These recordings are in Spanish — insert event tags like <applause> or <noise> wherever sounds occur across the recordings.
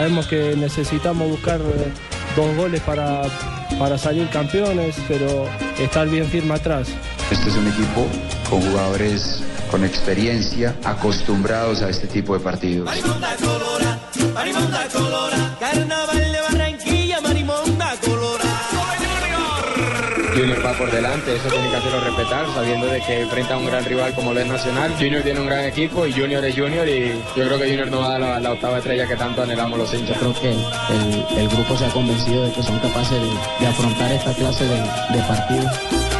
Sabemos que necesitamos buscar eh, dos goles para, para salir campeones, pero estar bien firme atrás. Este es un equipo con jugadores con experiencia, acostumbrados a este tipo de partidos. Marimonda colora, Marimonda colora, Carnaval de Barranquilla, Junior va por delante, eso tiene que hacerlo respetar, sabiendo de que enfrenta a un gran rival como lo es Nacional. Junior tiene un gran equipo y Junior es Junior y yo creo que Junior no va a dar la, octava estrella que tanto anhelamos los hinchas. Creo que el, grupo se ha convencido de que son capaces de, de afrontar esta clase de, de partidos.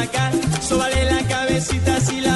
Por acá, la cabecita si la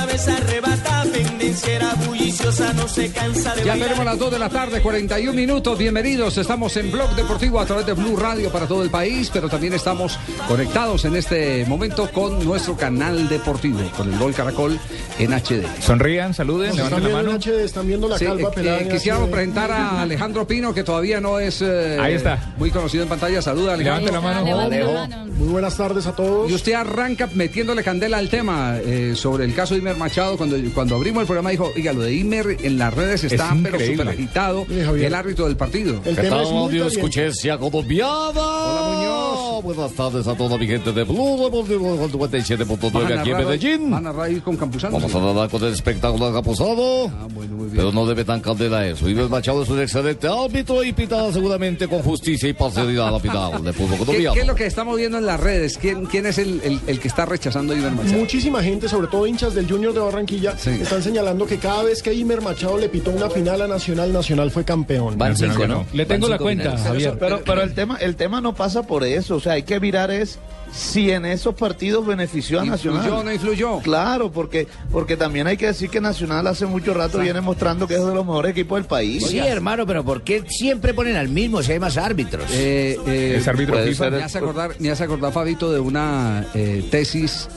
no se cansa de Ya tenemos las 2 de la tarde, 41 minutos. Bienvenidos. Estamos en Blog Deportivo a través de Blue Radio para todo el país, pero también estamos conectados en este momento con nuestro canal deportivo, con el Gol Caracol en HD. Sonrían, saluden, levanten la mano. están viendo la Sí, calva eh, pelada. eh, quisiéramos presentar a Alejandro Pino, que todavía no es eh, Ahí está. muy conocido en pantalla. Saluda, Levante Alejandro. la mano. Muy buenas tardes a todos. Y usted arranca metiéndole candela al tema eh, sobre el caso de Imer Machado. Cuando, cuando abrimos el programa dijo, oiga, lo de Imer en las redes está pero increíble. súper agitado. Sí, el árbitro del partido. El tema es muy caliente. escuchencia colombiana. Hola, Muñoz. Buenas tardes a toda mi gente de Blue con 97.9 Van a aquí en Medellín. Van a ahí con Campuzano. Vamos a hablar con el espectáculo acapuzado. Ah, bueno, muy bien. Pero no debe tan candela eso. Iber Machado es un excelente árbitro y pitará seguramente con justicia y parcialidad la final de fútbol ¿Qué, colombiano. qué es lo que estamos viendo en las redes? ¿Quién, quién es el, el- el que está rechazando a Iber Machado? Muchísima gente, sobre todo hinchas del Junior de Barranquilla, Sí. están señalando que cada vez que Imer Machado le pitó una final a Nacional, Nacional fue campeón. Van Nacional cinco, ganó. ¿no? Le tengo la cuenta, finales. Javier. Pero, pero el tema, el tema no pasa por eso. O sea, hay que mirar es si en esos partidos benefició a ¿Influyó Nacional. no influyó? Claro, porque, porque también hay que decir que Nacional hace mucho rato viene mostrando que es de los mejores equipos del país. Sí, hermano, pero ¿por qué siempre ponen al mismo si hay más árbitros? Eh, eh, Es árbitro FIFA. ser- me hace acordar, me hace acordar, Fabito, de una eh, tesis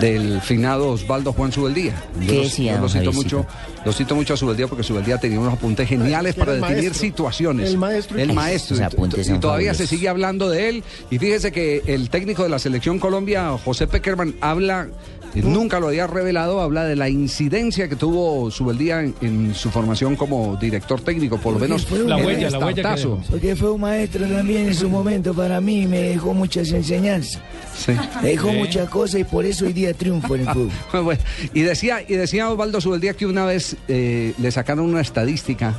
del finado Osvaldo Juan Subeldía. Yo ¿Qué lo- decía, yo lo cito Javiercito? mucho, lo cito mucho a Subeldía porque Subeldía tenía unos apuntes geniales para definir maestro. situaciones. El maestro. El maestro. Y- apuntes Y, todavía se sigue hablando de él. Y fíjese que el técnico de la selección Colombia, José Peckerman, habla. Eh, Nunca lo había revelado, habla de la incidencia que tuvo Subeldía en, en su formación como director técnico, por lo menos La huella, el la huella que. Porque fue un maestro también en su momento para mí, me dejó muchas enseñanzas, Sí. me dejó muchas cosas y por eso hoy día triunfo en el fútbol. <laughs> Bueno, y decía, y decía Osvaldo Subeldía que una vez eh, le sacaron una estadística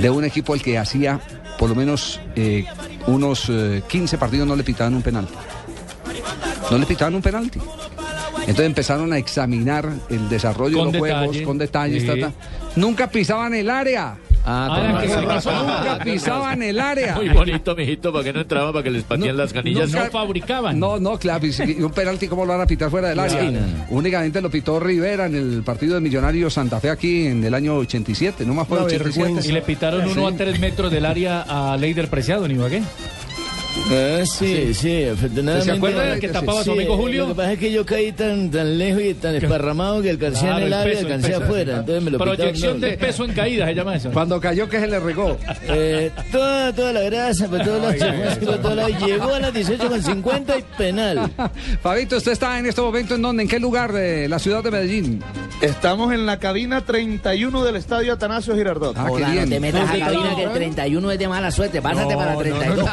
de un equipo al que hacía por lo menos eh, unos eh, 15 partidos no le pitaban un penalti. No le pitaban un penalti. Entonces empezaron a examinar el desarrollo Con de los detalle. juegos con detalles. Sí. ta, ta. Nunca pisaban el área. Ah, ¿qué pasó? Nunca <laughs> pisaban el área. Muy bonito, mijito, para que no entraba, para que les patían las canillas. nunca- No fabricaban. No, no, claro, y un penalti, ¿cómo lo van a pitar fuera del área? Sí, no, no. Únicamente lo pitó Rivera en el partido de Millonarios Santa Fe aquí en el año 87, no más fue Una 87. vergüenza. Y le pitaron uno Sí. a tres metros del área a Leider Preciado en Ibagué. Ah, sí, sí, afortunadamente. ¿Se acuerda del que tapaba a su Sí, amigo Julio? Lo que pasa es que yo caí tan, tan lejos y tan esparramado que alcancé Claro, en el el área y alcancé peso. afuera. Entonces me lo pitaron Proyección de peso en caída se llama eso. Cuando cayó, que se le regó? Eh, toda, toda la grasa, por todos lados, Ay, se fue por todos lados. Llegó a las 18.50 y penal. <laughs> Fabito, usted está en este momento en dónde, en qué lugar de la ciudad de Medellín. Estamos en la cabina 31 del estadio Atanasio Girardot. Ah, qué Hola, no te metas a ¿Dónde cabina que el 31 es de mala suerte. Pásate para la 32.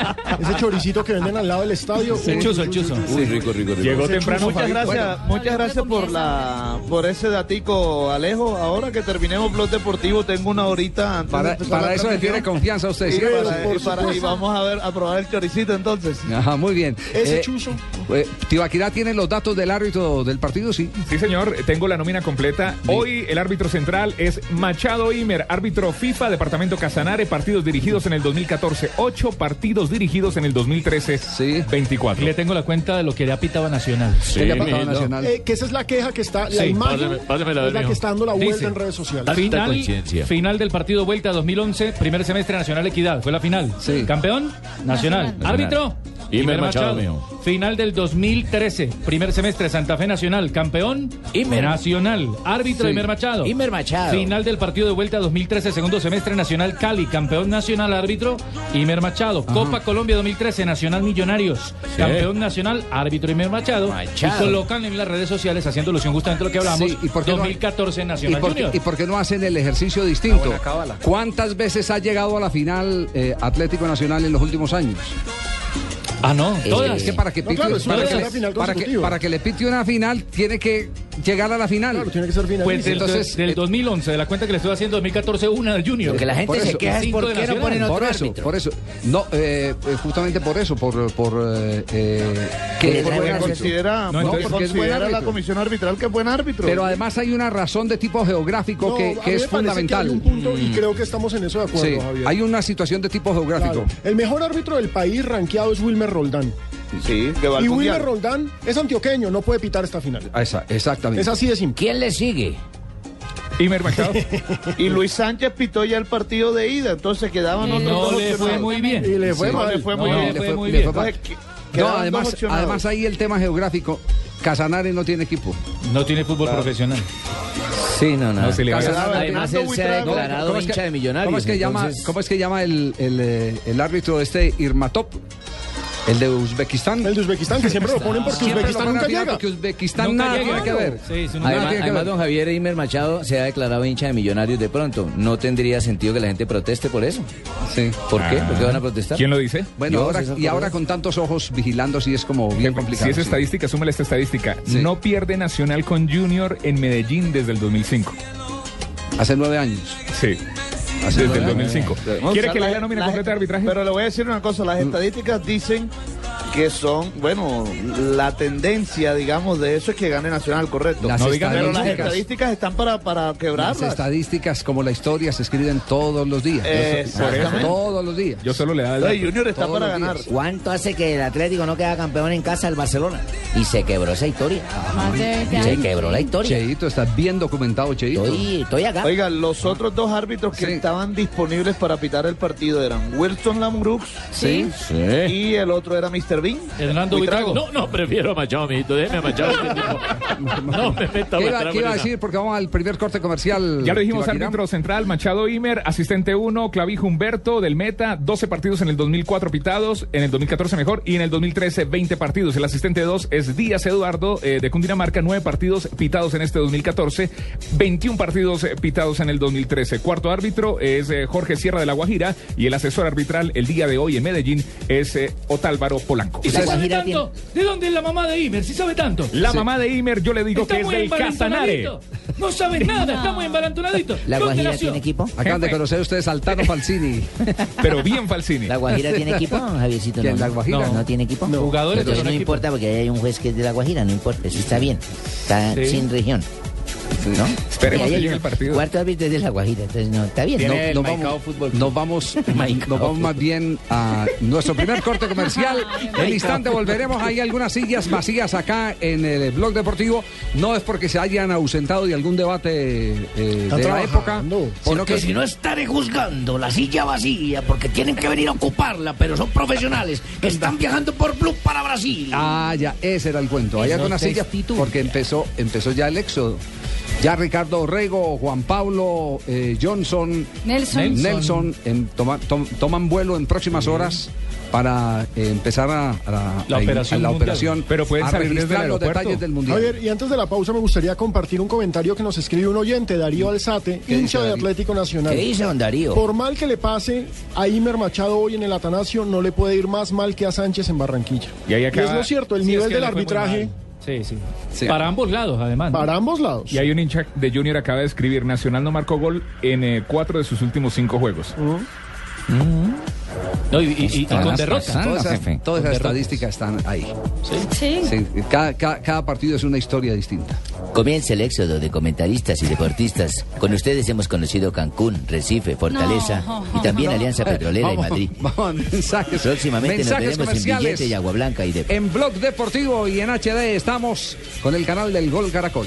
<laughs> Ese choricito que venden al lado del estadio. El Uy, chuzo, el chuzo. uy, rico, rico, rico. Llegó temprano chuzo, Muchas gracias, muchas gracias por la por ese datico, Alejo. Ahora que terminemos Blog Deportivo, tengo una horita antes Para, eso le tiene confianza a usted, Y, ¿sí? para- para- y vamos a ver a probar el choricito entonces. Ajá, muy bien. Ese Eh, chuzo. eh, Tibaquirá tiene los datos del árbitro del partido, sí. Sí, señor, tengo la nómina completa. Hoy el árbitro central es Machado Imer, árbitro FIFA, Departamento Casanare, partidos dirigidos en el 2014, ocho partidos dirigidos en el 2013, Sí. 24. Le tengo la cuenta de lo que le ha pitado Nacional. Él le ha Nacional. Eh, que esa es la queja que está, la Sí, imagen pásame- pásamela, es la que está dando la vuelta Dice, en redes sociales. Final, final del partido vuelta 2011, primer semestre Nacional Equidad, fue la final. Sí. Campeón, Nacional. Nacional. Árbitro, Imer Machado, mijo. Final del 2013, primer semestre Santa Fe Nacional. Campeón, Imer. Nacional. Árbitro, Sí. Imer Machado. Imer Machado. Final del partido de vuelta 2013, segundo semestre Nacional Cali. Campeón nacional, árbitro, Imer Machado. Copa Colombia 2013, Nacional Millonarios. Campeón nacional, árbitro Imer Machado. Machado. Y colocan en las redes sociales haciendo alusión justamente a lo que hablamos. Sí, ¿y por qué no- 2014 ¿Y Nacional por, Junior. y por qué no hacen el ejercicio distinto? ¿Cuántas veces ha llegado a la final eh, Atlético Nacional en los últimos años? Ah, no, todas. Es que para que, No, pite- claro, es una para, que le, final para, que, consecutiva. para que le pite una final, tiene que llegar a la final. Claro, tiene que ser final. Pues del, Entonces, del eh, 2011, de la cuenta que le estoy haciendo 2014, una del Junior. Lo que la gente Por se eso, queja es por qué no ponen otro por eso, árbitro. por eso. No, eh, eh, justamente por eso, por, por eh, eh, Que. Considera, No, porque es buen considera la comisión arbitral que es buen árbitro. Pero además hay una razón de tipo geográfico No, que, a mí que me es fundamental. Que hay un punto, y creo que estamos en eso de acuerdo, Sí, Javier. hay una situación de tipo geográfico. Claro. El mejor árbitro del país rankeado es Wilmer Roldán. sí, que va al Y. Wilmer Roldán es antioqueño, no puede pitar esta final. Esa- exactamente. Es así de simple. ¿Quién le sigue? Imer Machado. Y Luis Sánchez pitó ya el partido de ida, entonces quedaban otros No dos le fue opcionados. muy bien. Y le fue Sí, mal. le fue No, muy le bien. fue muy le bien. fue. Entonces, que- No, quedaban dos además, opcionados. además ahí el tema geográfico. Casanare no tiene equipo. No tiene fútbol profesional. Sí, no, no. No se le va a Casanare- Además, él se ha Buitrago. declarado ¿Cómo es que- hincha de millonarios. ¿Cómo es que llama, entonces- cómo es que llama el, el, eh, el árbitro este Irmatop? El de Uzbekistán. El de Uzbekistán, que siempre lo ponen porque Siempre Uzbekistán ponen nunca llega. Porque Uzbekistán Nunca nada llega. tiene que ver. Sí, una- Nada Además, tiene que además, ver. don Javier Imer Machado se ha declarado hincha de millonarios de pronto. No tendría sentido que la gente proteste por eso. Sí. ¿Por qué? ¿Por qué van a protestar? ¿Quién lo dice? Bueno, Yo, ahora, y ahora con tantos ojos vigilando, sí es como bien complicado. Si es sí. estadística, súmale esta estadística. Sí. No pierde Nacional con Junior en Medellín desde el 2005. Hace nueve años. Sí. Desde el nueve 2005. No, ¿Quiere que le la- nómina completa de arbitraje? Pero le voy a decir una cosa, las estadísticas dicen que son, bueno, la tendencia, digamos, de eso es que gane Nacional, correcto. Las no digan, pero las estadísticas- están para, para Las quebrarlas. estadísticas, como la historia, se escriben todos los días. Exactamente. Todos los días. Yo solo le da el dato. Junior está Todos para ganar. días. ¿Cuánto hace que el Atlético no queda campeón en casa del Barcelona? Y se quebró esa historia. Más de 20 Se quebró la historia. Cheito, estás bien documentado, Cheito. Estoy, estoy acá. Oiga, los otros dos árbitros que Sí. Estaban disponibles para pitar el partido eran Wilson Lambrux Sí. y el otro era Mr. Bean. Hernando Buitrago. No, no, prefiero a Machado, mijito. Déjeme a Machado. tipo. <laughs> No me meta ¿Qué iba, qué iba a decir? Porque vamos al primer corte comercial. Ya lo dijimos, árbitro central, Machado Imer, asistente 1, Clavijo Humberto, del Meta, 12 partidos en el 2004 pitados, en el 2014 mejor, y en el 2013 20 partidos. El asistente 2 es Díaz Eduardo, eh, de Cundinamarca, 9 partidos pitados en este 2014, 21 partidos eh, pitados en el 2013. Cuarto árbitro es eh, Jorge Sierra de la Guajira, y el asesor arbitral el día de hoy en Medellín es eh, Otálvaro Polanco. ¿Y sabe tanto? ¿De dónde es la mamá de Imer? Si sabe tanto. La mamá de Imer, yo le digo Está que es del Casanare. No sabes nada, está muy embalantonadito. ¿La ¿Dónde Guajira tiene equipo? Acaban de conocer ustedes al Tano Falsini. <laughs> Pero bien Falsini. ¿La Guajira tiene equipo, <laughs> Javiercito? ¿Quién, No, la no. Guajira? No, tiene equipo. Jugadores Entonces con no equipo. importa porque hay un juez que es de la Guajira, no importa, eso está bien. Está Sí. sin región. ¿No? Esperemos uno. el partido. Cuarto árbitro es de la Guajira, entonces no, está bien. No, ¿no? nos vamos, nos vamos, <laughs> nos vamos más bien a nuestro primer corte <laughs> comercial. En instante volveremos. Hay algunas sillas vacías acá en el blog deportivo. No es porque se hayan ausentado de algún debate eh, de la época, sino Porque que si no estaré juzgando la silla vacía, porque tienen que venir a ocuparla, pero son profesionales que están viajando por Blue para Brasil. Ah, ya, ese era el cuento. Hay algunas sillas porque empezó, empezó ya el éxodo. Ya Ricardo Orrego, Juan Pablo, eh, Johnson, Nelson. Nelson toma- tom- toman vuelo en próximas horas para eh, empezar a, a- La a- operación a la operación. Pero pueden a salir desde el registrar los detalles del mundial. Javier, y antes de la pausa me gustaría compartir un comentario que nos escribe un oyente, Darío Alzate, ¿Qué hincha dice de? Atlético Nacional. ¿Qué dice don Darío? Por mal que le pase a Imer Machado hoy en el Atanasio, no le puede ir más mal que a Sánchez en Barranquilla. Y ahí acaba- es lo cierto, el Sí, es nivel que del arbitraje mal. Sí, sí, Sí. Para ambos lados, además. ¿no? para ambos lados. Y hay un hincha de Junior acaba de escribir, Nacional no marcó gol en eh, cuatro de sus últimos cinco juegos. No, y, y- y- y con derrota. pasando, Todas esas, todas estadísticas están ahí. Sí. Sí, cada, cada- cada partido es una historia distinta. Comienza el éxodo de comentaristas y deportistas. Con ustedes hemos conocido Cancún, Recife, Fortaleza No. y también Alianza Petrolera y Vamos, Madrid. <laughs> Vamos, mensajes. Próximamente nos mensajes veremos en. Billete y Agua Blanca y de... En Blog Deportivo y en HD estamos con el canal del Gol Caracol.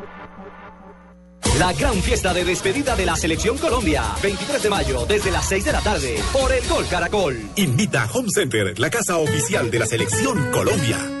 La gran fiesta de despedida de la Selección Colombia. 23 de mayo, desde las 6 de la tarde, por el Gol Caracol. Invita a Home Center, la casa oficial de la selección Colombia.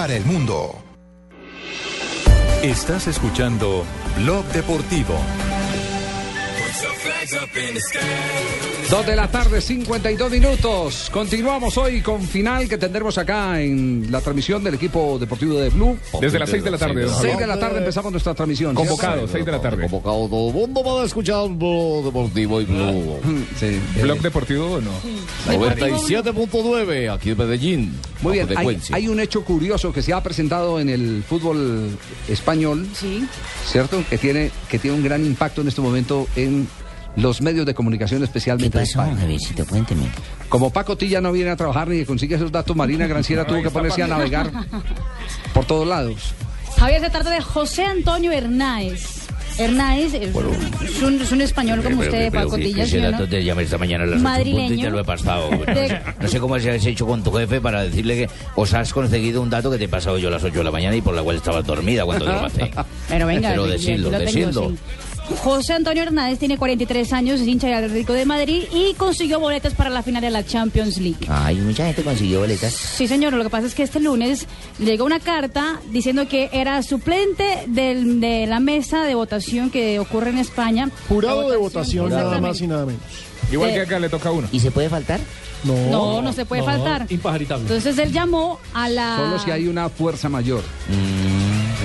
el mundo. Estás escuchando Blog Deportivo. Dos de la tarde, 52 minutos. Continuamos hoy con final que tendremos acá en la transmisión del equipo deportivo de Blue. Desde las seis de la tarde, don 6 de la tarde empezamos nuestra transmisión. Convocado, 6 de la tarde. Convocado todo el mundo para escuchar Blog Deportivo y Blue. <laughs> Sí. ¿Blog deportivo o no? 97.9 aquí en Medellín. Muy bien, hay, hay un hecho curioso que se ha presentado en el fútbol español, ¿cierto? Que tiene, que tiene un gran impacto en este momento en los medios de comunicación, especialmente de España. Javiercito, cuénteme. Como Paco Tilla no viene a trabajar ni consigue esos datos, Marina Granciera <laughs> tuvo que ponerse a navegar por todos lados. Javier, se trata de José Antonio Hernáez. Hernáez es, es un, es un español como Pero- usted, pero Paco Tilla, ese esta mañana a las y te lo he pasado. No De- sé, no sé cómo se has hecho con tu jefe para decirle que os has conseguido un dato que te he pasado yo a las 8 de la mañana y por la cual estabas dormida cuando te lo <laughs> pasé. Pero venga, Pero decirlo, decirlo. José Antonio Hernández tiene 43 años, es hincha del Atlético de Madrid y consiguió boletas para la final de la Champions League. Ay, mucha gente consiguió boletas. Sí, señor. Lo que pasa es que este lunes llegó una carta diciendo que era suplente del- de la mesa de votación que ocurre en España. Jurado de votación, nada más y nada menos. Igual Eh, que acá le toca a uno. ¿Y se puede faltar? No, no se puede faltar. Impajaritable. Entonces él llamó a la... Solo si hay una fuerza mayor.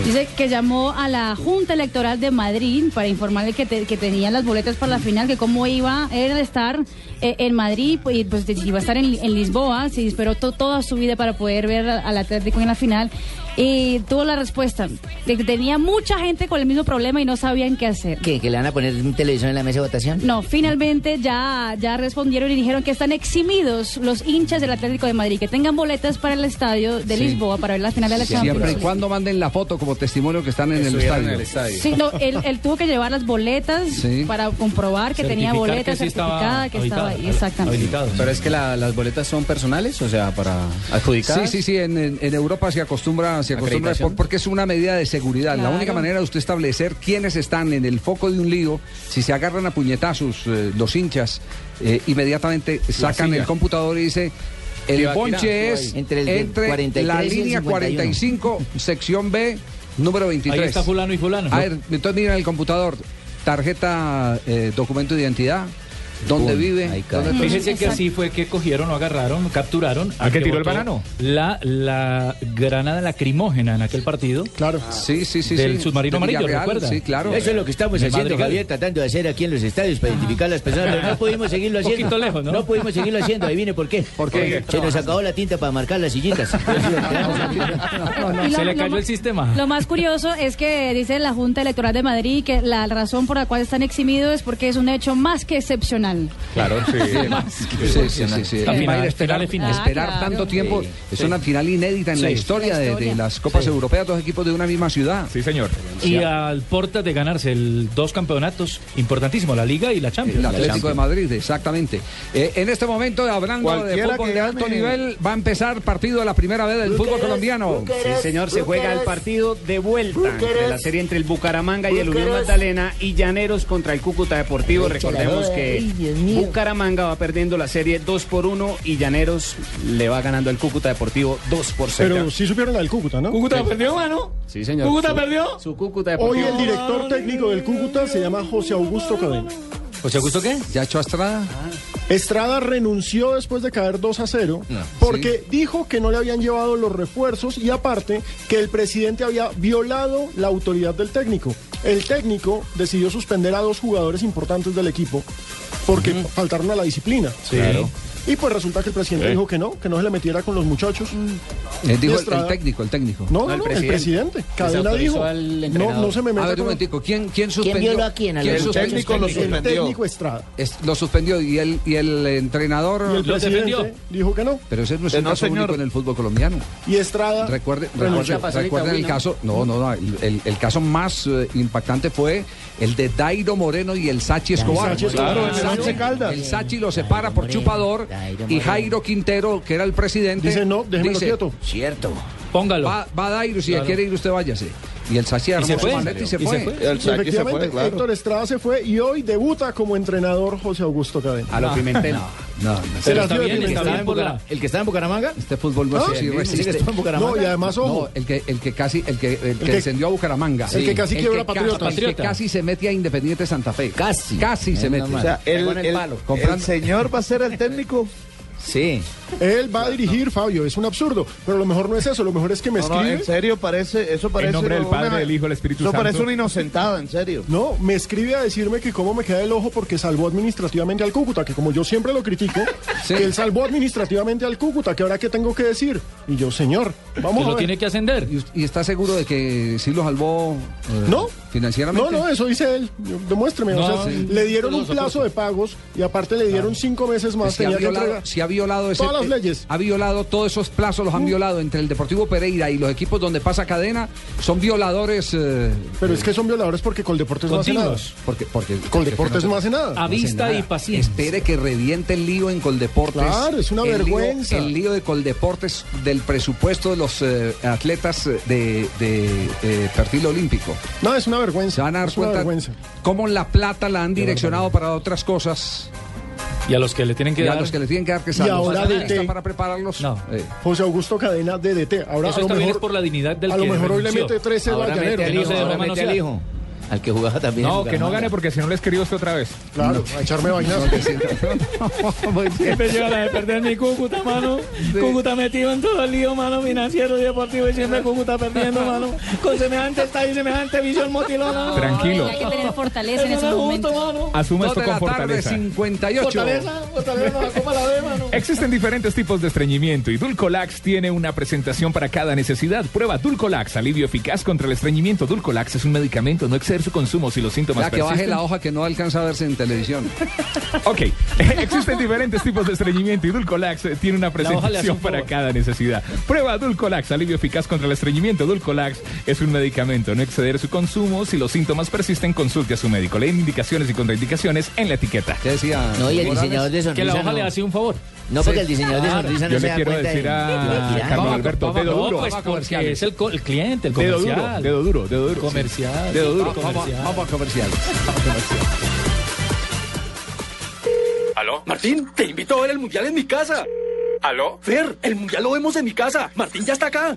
Dice que llamó a la Junta Electoral de Madrid para informarle que, te- que tenían las boletas para la final, que cómo iba a estar eh, en Madrid, pues, y, pues iba a estar en, Lisboa, se esperó to- toda su vida para poder ver al Atlético en la final. Y tuvo la respuesta de que tenía mucha gente con el mismo problema y no sabían qué hacer. ¿Qué? ¿Que le van a poner un televisor en la mesa de votación? No, finalmente ya, ya respondieron y dijeron que están eximidos los hinchas del Atlético de Madrid, que tengan boletas para el estadio de Sí. Lisboa para ver la final de la Champions. Siempre y cuando manden la foto como testimonio que están en el estadio. en el estadio. Sí, no, él, él tuvo que llevar las boletas Sí. para comprobar que tenía Certificar boleta que sí estaba certificada, que estaba ahí, exactamente. Pero es que la- las boletas son personales, o sea, para adjudicar. Sí, sí, sí, en, en- en Europa se acostumbra, se acostumbra porque es una medida de seguridad. La única manera de usted establecer quiénes están en el foco de un lío, si se agarran a puñetazos eh, los hinchas, eh, inmediatamente sacan el computador y dice... El bonche es entre el de entre 43 la y el línea 51. 45, sección B, número 23. Ahí está fulano y fulano. A ver, entonces miren el computador, tarjeta, eh, documento de identidad, dónde vive. ahí dónde- Fíjense que así fue que cogieron o agarraron, capturaron. ¿A qué tiró el banano? La, la granada lacrimógena en aquel partido. Claro. Sí, sí, sí. Del sí. submarino amarillo, ¿recuerda? sí, claro. Eso es lo que estamos De haciendo. Javier, tratando de hacer aquí en los estadios para identificar a las personas, pero no <laughs> pudimos seguirlo Un haciendo. poquito lejos, ¿no? pudimos seguirlo haciendo, adivine por qué. ¿Por qué? Se nos acabó la tinta para marcar las sillitas. <laughs> Se le cayó el sistema. Lo más curioso es que dice la Junta Electoral de Madrid que la razón por la cual están eximidos es porque es un hecho más que excepcional. Claro, <laughs> sí. Sí, sí, sí. La final, esperar, final esperar Ah, claro. tanto tiempo. Sí, es sí. una final inédita en la historia, La de- las Copas Sí. Europeas, dos equipos de una misma ciudad. Sí, señor. Y al portas de ganarse el dos campeonatos importantísimos, la Liga y la Champions. El Atlético Champions. de Madrid, exactamente. Eh, en este momento, hablando de fútbol de alto nivel, va a empezar partido de la primera vez del fútbol colombiano. Sí, señor, se juega el partido de vuelta de la serie entre el Bucaramanga y el Unión Magdalena y Llaneros contra el Cúcuta Deportivo. Recordemos que Bucaramanga va perdiendo la serie 2 por 1 y Llaneros le va ganando al Cúcuta Deportivo 2 por 0. Pero sí supieron al Cúcuta, ¿no? ¿Cúcuta perdió, mano? Sí, señor. ¿Cúcuta Su- perdió? Su Cúcuta Hoy Deportivo. el director técnico del Cúcuta se llama José Augusto Cadena. ¿José Augusto qué? ¿Ya echó a Estrada? Estrada renunció después de caer 2 a 0 porque dijo que no le habían llevado los refuerzos y aparte que el presidente había violado la autoridad del técnico. El técnico decidió suspender a dos jugadores importantes del equipo porque faltaron a la disciplina. Sí. Claro. Y pues resulta que el presidente dijo que no, que no se le metiera con los muchachos. Eh, dijo el, Estrada- el técnico, el técnico. No, no, no, el presidente. Cadena dijo, no, no se me meta A ver, un con- momentico, ¿quién, quién suspendió? violó a quién? ¿Quién El técnico lo suspendió. El técnico Estrada. Es- lo suspendió y el, y el entrenador... Y el presidente dijo que no. Pero ese no es un no, caso señor. único en el fútbol colombiano. Y Estrada Recuerde, recuerde- recuerden el caso, no, no, no, el, el- caso más eh, impactante fue el de Dairo Moreno y el Sachi Escobar. Sachi Escobar, Claro, el Sachi- Caldas. el Sachi lo separa por chupador y Jairo Quintero, que era el presidente, Dice, no, déjemelo dice, quieto. Cierto. Póngalo. Va, va Dairo, si Claro. quiere ir usted váyase. Y el Sachi armó se su maleta y se Y se fue. fue. El Sachi se Efectivamente, fue, claro. Héctor Estrada se fue y hoy debuta como entrenador José Augusto Cadena. A lo Pimentel. No, no, Se Pero está bien, está bien. ¿El que está en Bucaramanga? Este fútbol no ¿Ah? es así, Sí, resiste. sí, que está en Bucaramanga. No, y además, ojo. No, el que, el que casi, el que, el que descendió a Bucaramanga. el que casi quiebra ca- Patriotas. El que casi se mete a Independiente Santa Fe. Casi. Casi se mete. O sea, el, Pegó en el el- palo. Comprando- el señor va a ser el técnico. <laughs> Sí. Él va a dirigir, Fabio, es un absurdo. Pero lo mejor no es eso, lo mejor es que me No, no, escribe. en serio parece, eso parece. nombre del una- Padre, del Hijo, del Espíritu Eso Santo. parece una inocentada, en serio. No, me escribe a decirme que cómo me queda el ojo porque salvó administrativamente al Cúcuta, que como yo siempre lo critico, Sí. que él salvó administrativamente al Cúcuta, que ahora qué tengo que decir. Y yo, señor, vamos Que a lo ver. tiene que ascender. ¿Y, us- y está seguro de que sí lo salvó eh, No. Financieramente? No, no, eso dice él. Yo- Demuéstreme. o No, sea, sí. le dieron un plazo de pagos y aparte le dieron cinco meses más. Si ha, tenía que violado, entregar. si ha violado ese, Todas las eh, leyes. ha violado todos esos plazos, los han violado entre el Deportivo Pereira y los equipos donde pasa cadena, son violadores. eh, Pero es que son violadores porque Coldeportes no hace nada. Porque, porque Coldeportes porque no hace nada. A no vista nada. y paciencia. Espere que reviente el lío en Coldeportes. Claro, es una El lío- vergüenza. el lío de Coldeportes del presupuesto de los eh, atletas eh, de, de, eh, perfil olímpico. No, es una vergüenza. Se van a dar cuenta vergüenza. cómo la plata la han direccionado para otras cosas Y a los que le tienen que y a dar... los que le tienen que dar que Y ahora de té. para prepararlos. No. Eh, José Augusto Cadena DDT. Ahora Eso a lo mejor, es por la diñadero del a lo mejor hoy le mete 13 Ahora mete Llaneros. al no hijo, dejó ahora mete al hijo. Al que jugaba también. No, que no gane porque si no le escribió usted otra vez. Claro, a echarme vainazo. <laughs> Siempre llega la de perder mi Cúcuta, mano. Cúcuta metido en todo el lío, mano, financiero y deportivo. Y siempre Cúcuta perdiendo, mano. Con semejante estadio y semejante visión motilona. Tranquilo. Hay que tener fortaleza en Eso esos no es justo, momentos. mano. Asuma esto con fortaleza. 58. Fortaleza, fortaleza, la copa la ve, mano. Existen diferentes tipos de estreñimiento y Dulcolax tiene una presentación para cada necesidad. Prueba Dulcolax, alivio eficaz contra el estreñimiento. Dulcolax es un medicamento, no su consumo si los síntomas Ya que baje persisten. la hoja que no alcanza a verse en televisión. <laughs> Ok, <laughs> existen diferentes tipos de estreñimiento y Dulcolax eh, tiene una le presentación un para cada necesidad. Prueba Dulcolax, alivio eficaz contra el estreñimiento. Dulcolax es un medicamento, no exceder su consumo. Si los síntomas persisten, consulte a su médico. Leen indicaciones y contraindicaciones en la etiqueta. ¿Qué decía? No, y el diseñador de Que la sonrisa hoja le no. hace un favor. No, porque el diseñador de sonrisa no Yo se le da quiero cuenta decir de- a de- Carlos Alberto, vamos, dedo duro. pues vamos a porque es el, co- el cliente, el Dedo comercial. dedo duro, dedo duro. Comercial. Dedo duro. Vamos, vamos, comercial. vamos a comercial. ¿Aló? Martín, te invito a ver el mundial en mi casa. ¿Aló? Fer, el mundial lo vemos en mi casa. Martín ya está acá.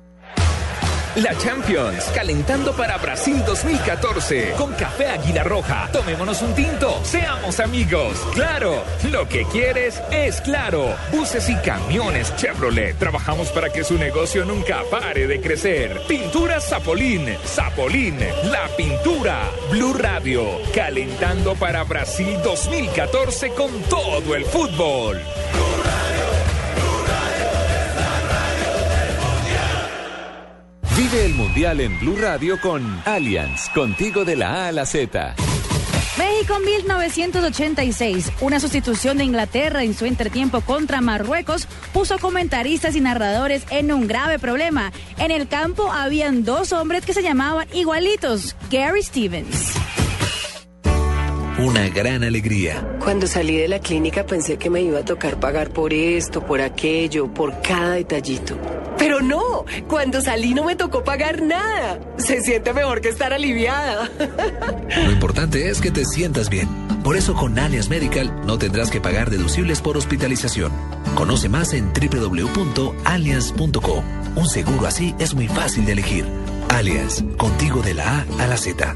La Champions, calentando para Brasil 2014. Con café Águila Roja. Tomémonos un tinto. Seamos amigos. Claro, lo que quieres es claro. Buses y camiones Chevrolet. Trabajamos para que su negocio nunca pare de crecer. Pintura Zapolín. Zapolín, la pintura. Blue Radio, calentando para Brasil 2014 con todo el fútbol. Vive el Mundial en Blue Radio con Allianz, contigo de la A a la Z. México 1986, una sustitución de Inglaterra en su entretiempo contra Marruecos, puso comentaristas y narradores en un grave problema. En el campo habían dos hombres que se llamaban igualitos, Gary Stevens. Una gran alegría. Cuando salí de la clínica pensé que me iba a tocar pagar por esto, por aquello, por cada detallito. Pero no, cuando salí no me tocó pagar nada. Se siente mejor que estar aliviada. Lo importante es que te sientas bien. Por eso con Allianz Medical no tendrás que pagar deducibles por hospitalización. Conoce más en www.allianz.co. Un seguro así es muy fácil de elegir. Allianz, contigo de la A a la Z.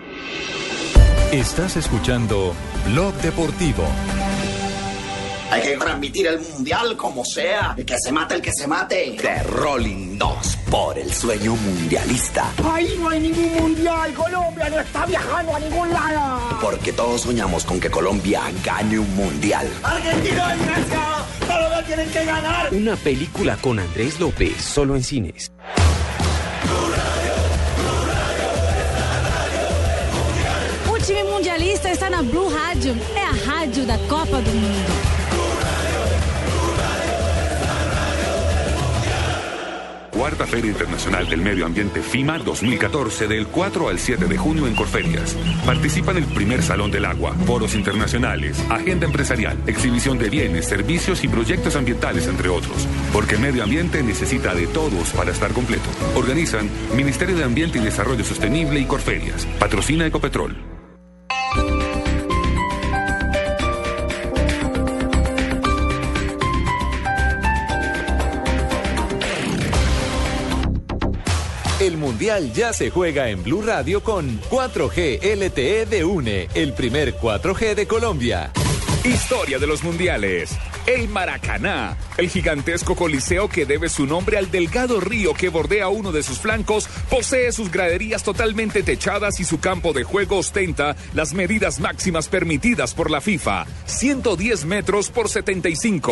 Estás escuchando Blog Deportivo. Hay que transmitir el mundial como sea. Que se mate el que se mate. The Rolling 2 por el sueño mundialista. Ahí no hay ningún mundial. Colombia no está viajando a ningún lado. Porque todos soñamos con que Colombia gane un mundial. Argentina y Grecia. Solo tienen que ganar. Una película con Andrés López, solo en cines. Mundialista está na Blue Rádio, é a rádio da Copa do Mundo. Cuarta Feria Internacional del Medio Ambiente FIMA 2014 del 4 al 7 de junio en Corferias. Participa en el primer Salón del Agua, foros internacionales, agenda empresarial, exhibición de bienes, servicios y proyectos ambientales, entre otros. Porque medio ambiente necesita de todos para estar completo. Organizan Ministerio de Ambiente y Desarrollo Sostenible y Corferias. Patrocina Ecopetrol. Mundial ya se juega en Blue Radio con 4G LTE de UNE, el primer 4G de Colombia. Historia de los mundiales. el Maracaná, el gigantesco coliseo que debe su nombre al delgado río que bordea uno de sus flancos, posee sus graderías totalmente techadas y su campo de juego ostenta las medidas máximas permitidas por la FIFA, 110 metros por 75.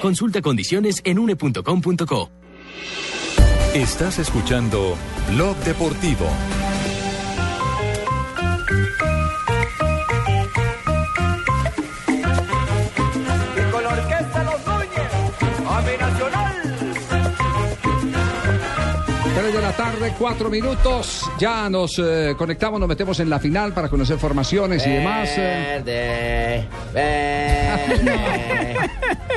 Consulta condiciones en une.com.co. Estás escuchando Blog Deportivo. La tarde, 4 minutos. Ya nos eh, conectamos, nos metemos en la final para conocer formaciones y demás. eh. Verde, <laughs> verde,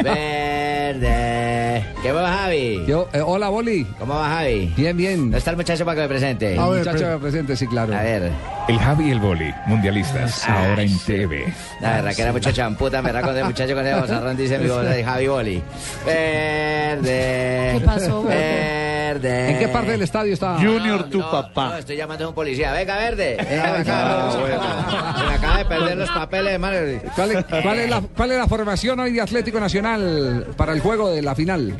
verde. ¿Qué va, Javi? Yo, eh, hola, Boli. ¿Cómo va, Javi? Bien, bien. ¿Dónde está el muchacho para que me presente? El muchacho me presente, sí, claro. A ver. El Javi y el Boli, mundialistas, ahora en TV. La verdad que era mucho champuta, me con el muchacho con el bozarrón, dice mi voz de Javi Boli. Verde. ¿Qué pasó, Verde. ¿En qué parte del estadio está? Junior, tu No, papá. no, estoy llamando a un policía. Venga, verde. Venga, acá. Se me acaba de perder los papeles de. ¿Cuál es, cuál es la, cuál es la formación hoy de Atlético Nacional para el juego de la final?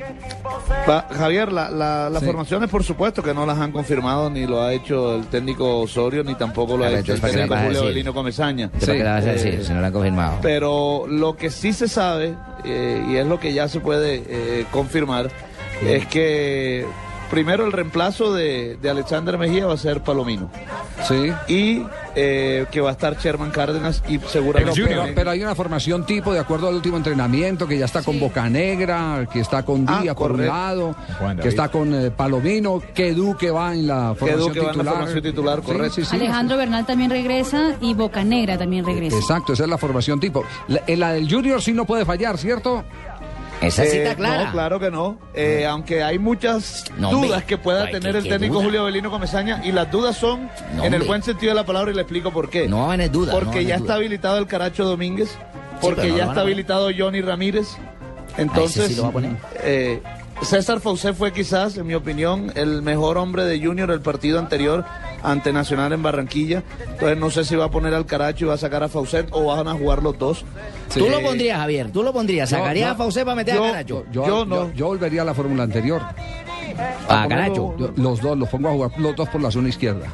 Pa- Javier, la, la, las Sí. formaciones, por supuesto, que no las han confirmado, ni lo ha hecho el técnico Osorio, ni tampoco lo ha hecho el entonces, ¿para qué técnico Julio? Belino Comesaña. ¿Tú ¿Para qué le vas a decir Eh, si no lo han confirmado? Pero lo que sí se sabe, eh, y es lo que ya se puede eh, confirmar, es que primero el reemplazo de, de Alexander Mejía va a ser Palomino. Sí. Y eh, que va a estar Sherman Cárdenas y seguramente... Pero, pero hay una formación tipo de acuerdo al último entrenamiento que ya está con Boca Negra, que está con Ah, Díaz por un lado, que está con eh, Palomino, que Duque va en la formación Duque va en la titular. formación titular, Sí, correcto. sí, sí. Alejandro Bernal también regresa y Boca Negra también regresa. Exacto, esa es la formación tipo. La, en la del Junior sí no puede fallar, ¿cierto? Esa Eh, clara. No, claro que no. Eh, aunque hay muchas No, dudas que pueda tener el técnico duda. Julio Belino Comesaña y las dudas son No, en el buen sentido de la palabra y le explico por qué. No van a duda. no porque ya duda. está habilitado el Caracho Domínguez, porque ya está habilitado Johnny Ramírez. Entonces, sí lo va a poner. eh, César Faucé fue quizás, en mi opinión, el mejor hombre de Junior el partido anterior ante Nacional en Barranquilla. Entonces no sé si va a poner al Caracho y va a sacar a Faucet o van a jugar los dos. Tú lo pondrías, Javier. Tú lo pondrías. ¿Sacarías a Faucé para meter yo- a Caracho? Yo, Yo no. yo- yo volvería a la fórmula anterior. A Caracho. Yo- los dos, los pongo a jugar los dos por la zona izquierda.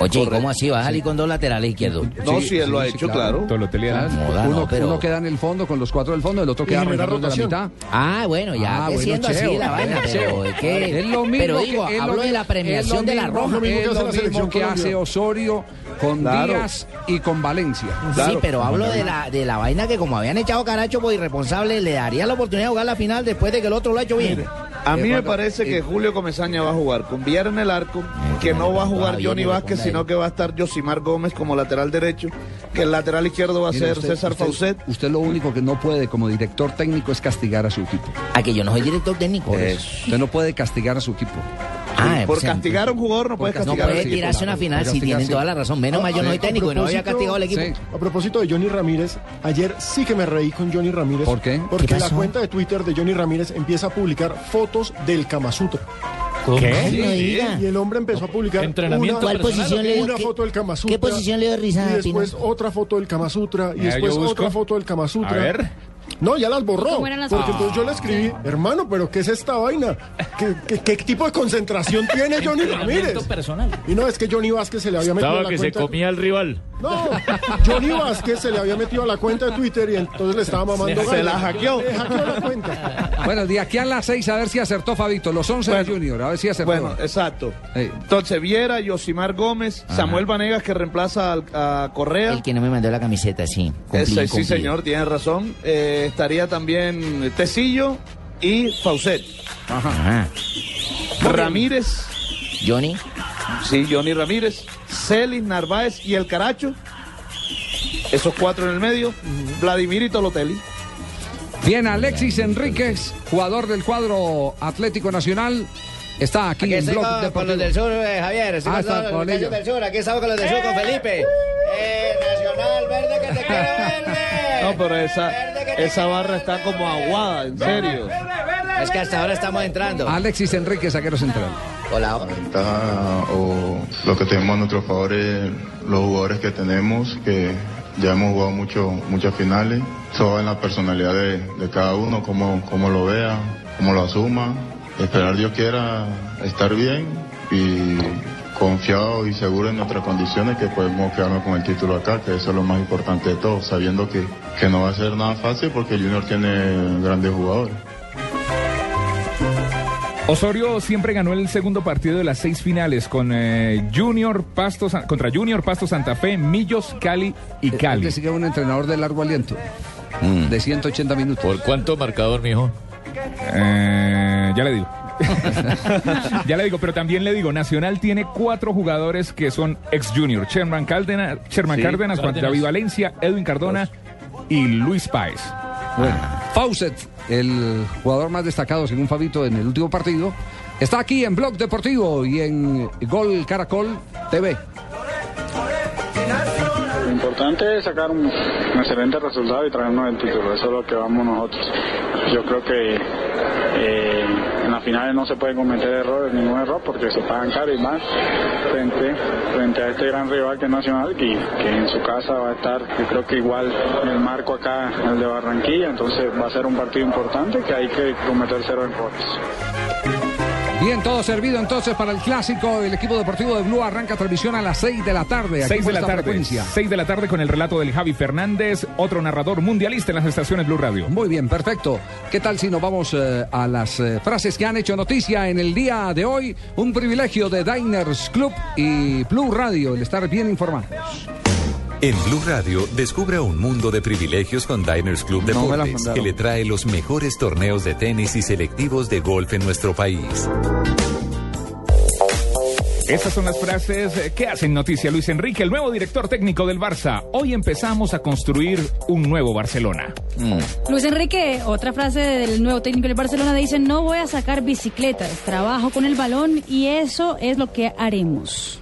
Oye, ¿y ¿cómo así? ¿Va a salir con dos laterales izquierdos? No, Sí, si él lo ha sí, hecho, claro. claro. Tolotelea. Moda, uno, no, pero- uno queda en el fondo con los cuatro del fondo, el otro queda arrancando de la rotación. mitad. Ah, bueno, ya Ah, siendo así Cheo, la vaina, Cheo. pero es que... Es lo mismo pero digo, hablo de la premiación de la roja. Es hace lo la mismo selección que hace Osorio con Claro. Díaz y con Valencia. Sí, pero hablo de la, de la vaina que como habían echado Caracho por irresponsable, le daría la oportunidad de jugar la final después de que el otro lo ha hecho bien. A mí me parece que Julio Comesaña va a jugar con Villar en el arco, que no va a jugar Johnny Vázquez, sino que va a estar Josimar Gómez como lateral derecho, que el lateral izquierdo va a ser usted- César usted- Faucet. Usted lo único que no puede como director técnico es castigar a su equipo. A que yo no soy director técnico. Usted no puede castigar a su equipo. Ah, Por pues, castigar a un jugador no puede Por No castigar puede tirarse una final si tienen toda la razón. Menos mal yo no soy a técnico y no había propósito- castigado al equipo. Sí. A propósito de Johnny Ramírez, ayer sí que me reí con Johnny Ramírez. ¿Por qué? Porque ¿Qué la cuenta de Twitter de Johnny Ramírez empieza a publicar fotos del Kama Sutra. ¿Qué? Sí, No. Y el hombre empezó a publicar Entrenamiento una, ¿Cuál posición le dio? una ¿Qué- foto del Kama Sutra. ¿Qué posición le dio risa, Y después Pino? otra foto del Kama Sutra. Y después otra foto del Kama Sutra. A ver. No, ya las borró. ¿Cómo eran las porque entonces yo le escribí, hermano, pero ¿qué es esta vaina? ¿Qué, qué, qué tipo de concentración <laughs> tiene Johnny Ramírez? personal. Y no, es que Johnny Vázquez se le había metido a la cuenta. al rival. No, Johnny Vázquez se le había metido a la cuenta de Twitter y entonces le estaba mamando Se gallo. la hackeó. Le hackeó la cuenta. Bueno, de aquí a las seis a ver si acertó Fabito. Los 11 de Bueno. Junior, a ver si acertó. Bueno, exacto. Sí. Entonces Viera, Yosimar Gómez, Samuel Vanegas que reemplaza al- a Correa. El que no me mandó la camiseta, sí. Cumplí, Ese, sí, cumplí. señor, tiene razón. Eh, estaría también Tecillo y Faucet. Ajá. Ramírez, Johnny. sí, Johnny Ramírez, Celis, Narváez y el Caracho. Esos cuatro en el medio. Vladimir y Tolotelli. Bien, Alexis Enríquez, jugador del cuadro Atlético Nacional, está aquí, Aquí en Blog con, los del sur, eh, Javier. Estoy Ah, con está todos los con muchachos ellos. del sur. Aquí estamos con los del sur, con Felipe. Eh, Nacional Verde que te quiere verde. <laughs> No, pero esa, esa barra está como aguada, en serio. Es que hasta ahora estamos entrando. Alexis Enríquez, saquero central. Hola. ventaja o lo que tenemos a nuestro favor es los jugadores que tenemos, que ya hemos jugado mucho, muchas finales. Va en la personalidad de, de cada uno, cómo, cómo lo vea, cómo lo asuma. Esperar Dios quiera estar bien y confiado y seguro en nuestras condiciones que podemos quedarnos con el título acá, que eso es lo más importante de todo, sabiendo que, que no va a ser nada fácil porque el Junior tiene grandes jugadores. Osorio siempre ganó el segundo partido de las seis finales con eh, Junior Pasto, contra Junior Pasto Santa Fe, Millos, Cali y Cali. Es decir, que es un entrenador de largo aliento, de 180 minutos. ¿Por cuánto marcador, mijo? Eh, ya le digo. <laughs> ya le digo, pero también le digo, Nacional tiene cuatro jugadores que son ex Junior. Sherman Cárdenas, Sherman Sí, Cárdenas, Juan. David Valencia, Edwin Cardona y Luis Páez. Bueno, Fawcett, el jugador más destacado según Fabito en el último partido, está aquí en Blog Deportivo y en Gol Caracol TV. Importante es sacar un, un excelente resultado y traernos el título, eso es lo que vamos nosotros. Yo creo que eh, en las finales no se puede cometer errores, ningún error, porque se pagan caro y más frente, frente a este gran rival que es Nacional, que, que en su casa va a estar, yo creo que igual el marco acá, el de Barranquilla, entonces va a ser un partido importante que hay que cometer cero errores. Bien, todo servido entonces para el clásico. El equipo deportivo de Blue arranca transmisión a las 6 de la tarde. aquí 6 por de la tarde. frecuencia. 6 de la tarde con el relato del Javi Fernández, otro narrador mundialista en las estaciones Blue Radio. Muy bien, perfecto. ¿Qué tal si nos vamos eh, a las eh, frases que han hecho noticia en el día de hoy? Un privilegio de Diners Club y Blue Radio, el estar bien informados. En Blue Radio, descubra un mundo de privilegios con Diners Club No Deportes, mandaron. que le trae los mejores torneos de tenis y selectivos de golf en nuestro país. Estas son las frases eh, que hacen noticia Luis Enrique, el nuevo director técnico del Barça. Hoy empezamos a construir un nuevo Barcelona. Luis Enrique, otra frase del nuevo técnico del Barcelona, dice, no voy a sacar bicicletas, trabajo con el balón y eso es lo que haremos.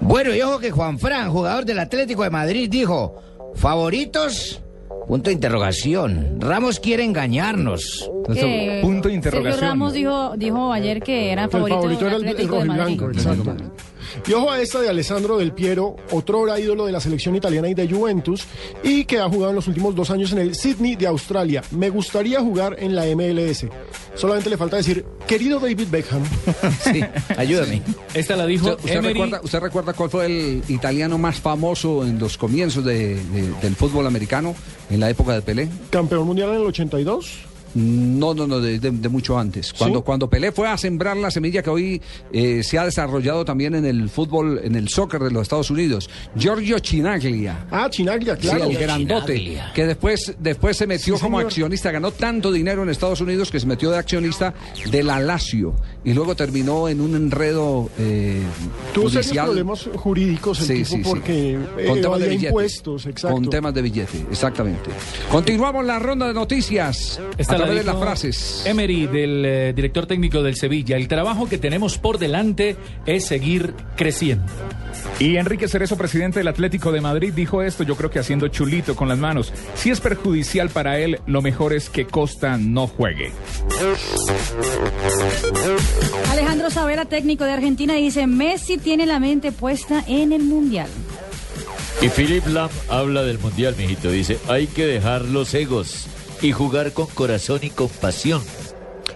Bueno, y ojo que Juan Fran, jugador del Atlético de Madrid, dijo, favoritos, punto de interrogación. Ramos quiere engañarnos. Que Sergio Ramos dijo, dijo ayer que era El favorito, favorito era del el, el Atlético de Madrid. exacto. Y ojo a esta de Alessandro Del Piero, otrora ídolo de la selección italiana y de Juventus, y que ha jugado en los últimos dos años en el Sydney de Australia. Me gustaría jugar en la MLS. Solamente le falta decir, querido David Beckham. <laughs> Sí, ayúdame. Esta la dijo ¿Usted, usted Emery. recuerda, usted recuerda cuál fue el italiano más famoso en los comienzos de- de- del fútbol americano, en la época de Pelé? Campeón mundial en el 82. No, no, no, de, de- de mucho antes. Cuando, cuando Pelé fue a sembrar la semilla que hoy eh, se ha desarrollado también en el fútbol, en el soccer de los Estados Unidos. Giorgio Chinaglia. Ah, Chinaglia, Sí, claro. el grandote, Chinaglia. que después, después se metió Sí, como señor. accionista, ganó tanto dinero en Estados Unidos que se metió de accionista de la Lazio y luego terminó en un enredo eh, Tuvo serios problemas jurídicos el Sí, tipo sí, sí. porque eh, Con temas de evadía billete. impuestos, exacto. Con temas de billete, exactamente. Continuamos la ronda de noticias Esta a la través de dijo las frases. Emery, del eh, director técnico del Sevilla. El trabajo que tenemos por delante es seguir creciendo. Y Enrique Cerezo, presidente del Atlético de Madrid, dijo esto, yo creo que haciendo chulito con las manos. Si es perjudicial para él, lo mejor es que Costa no juegue. Alejandro Savera, técnico de Argentina, dice, Messi tiene la mente puesta en el Mundial. Y Philip Lam habla del mundial, mijito. Dice, hay que dejar los egos y jugar con corazón y con pasión.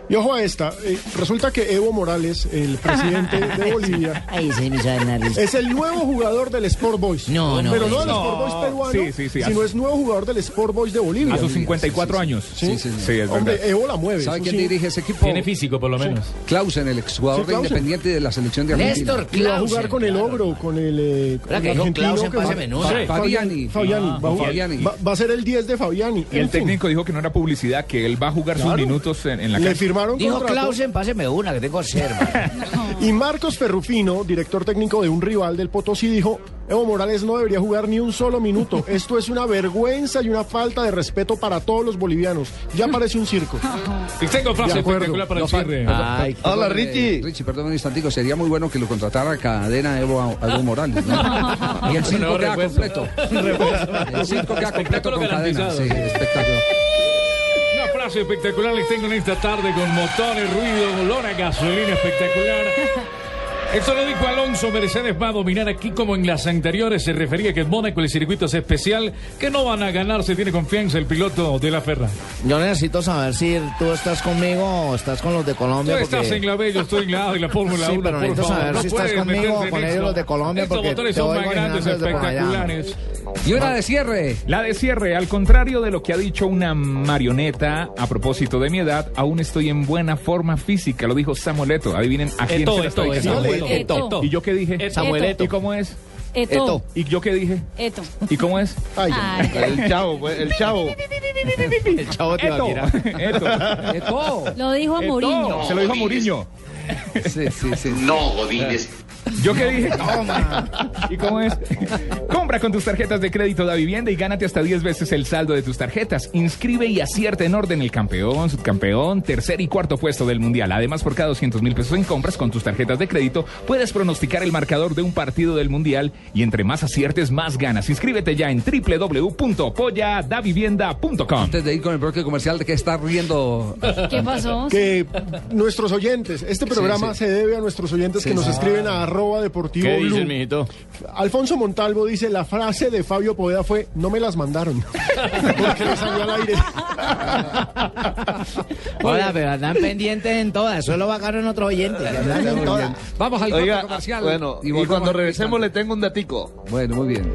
Y ojo a esta, eh, resulta que Evo Morales, el <laughs> presidente de Bolivia, Ahí se me hizo la risa. es el nuevo jugador del Sport Boys. No, no, Pero no no. del Sport Boys peruano, Sí, sí, sí. sino es nuevo jugador del Sport Boys de Bolivia. A sus 54 años. Sí, sí, sí. es Hombre, verdad. Evo la mueve. ¿Sabe eso quién sí. dirige ese equipo? Tiene físico, por lo menos. Clausen, el exjugador Sí, de Clausen. Independiente y de la selección de Argentina. Néstor Y va a jugar Clausen. con el ogro, con el, eh, con ¿Verdad el que dijo argentino. Clausen, que va- pásame uno? Fa- Fabiani. Fabiani. Va, a jugar- Fabiani. va- va a ser el 10 de Fabiani. Y el fin, técnico dijo que no era publicidad, que él va a jugar sus minutos en, en la Le cancha. Firmaron Dijo contrato. Clausen, páseme una, que tengo serva. <laughs> Y Marcos Ferrufino, director técnico de un rival del Potosí, dijo, Evo Morales no debería jugar ni un solo minuto. <laughs> Esto es una vergüenza y una falta de respeto para todos los bolivianos. Ya parece un circo. <laughs> Y tengo frase espectacular para el No, cierre. Ay, perdón, eh, Richie, perdón un instantico. Sería muy bueno que lo contratara cadena Evo, a Evo Morales, ¿no? Y el circo No, queda refuerzo. completo. El circo queda completo con cadena. Sí, espectacular. Espectacular les tengo en esta tarde con motores, ruido, olor a gasolina espectacular. <laughs> Esto lo dijo Alonso, Mercedes va a dominar aquí como en las anteriores. Se refería que en Mónaco el circuito es especial, que no van a ganar, se tiene confianza el piloto de la Ferra. Yo necesito saber si tú estás conmigo o estás con los de Tú Colombia. estás porque- en la B, yo estoy en la A de la Fórmula Sí, 1. pero necesito favor. saber No si estás conmigo o con ellos los de Colombia, Estos porque motores son más grandes, espectaculares. Y una de cierre. La de cierre, al contrario de lo que ha dicho una marioneta a propósito de mi edad, aún estoy en buena forma física, lo dijo Samueleto. Adivinen a quién Eto, se le está Eto, Eto. ¿Y yo qué dije? Eto. Samueleto. ¿Y cómo es? Eto. ¿Y yo qué dije? Eto. ¿Y cómo es? Ay. El chavo, pues, el chavo. El chavo <laughs> Eto. Eto. Lo dijo a Mourinho. Se lo dijo a Mourinho. Sí, sí, sí. No, Godínez. ¿Yo qué dije? Toma. ¿Y cómo es? Compra con tus tarjetas de crédito da vivienda y gánate hasta 10 veces el saldo de tus tarjetas. Inscribe y acierta en orden el campeón, subcampeón, tercer y cuarto puesto del mundial. Además, por cada 200 mil pesos en compras con tus tarjetas de crédito, puedes pronosticar el marcador de un partido del mundial y entre más aciertes, más ganas. Inscríbete ya en www.polladavivienda.com. Antes de ir con el bloque comercial, ¿de qué está riendo? ¿Qué pasó? Que nuestros oyentes, este programa sí. se debe a nuestros oyentes Sí, que nos sí. escriben a arroba deportivo ¿Qué mijito? Alfonso Montalvo dice, la frase de Fabio Poveda fue, no me las mandaron. <laughs> Porque le salió al aire. Hola, pero andan pendientes en todas. Eso lo bajaron que andan en todas. Vamos al Oiga, corte comercial. bueno, y, volvemos cuando al regresemos le tengo un datico. Bueno, muy bien.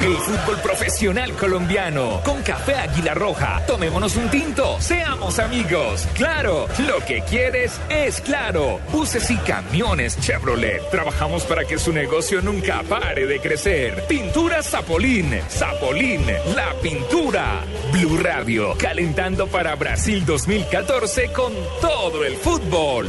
El fútbol profesional colombiano. Con Café Águila Roja. Tomémonos un tinto. Seamos amigos. Claro, lo que quieres es claro. Buses y camiones Chevrolet. Trabajamos para que su negocio nunca pare de crecer. Pintura Zapolín. Zapolín, la pintura. Blue Radio. Calentando para Brasil 2014 con todo el fútbol.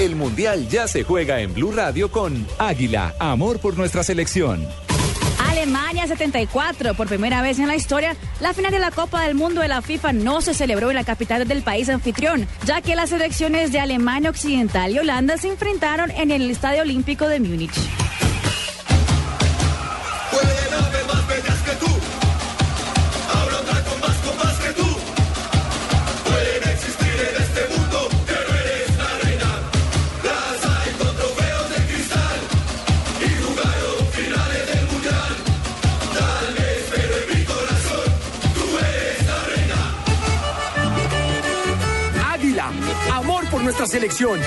El Mundial ya se juega en Blue Radio con Águila, amor por nuestra selección. Alemania 74. Por primera vez en la historia, la final de la Copa del Mundo de la FIFA no se celebró en la capital del país anfitrión, ya que las selecciones de Alemania Occidental y Holanda se enfrentaron en el Estadio Olímpico de Múnich. Nuestra selección.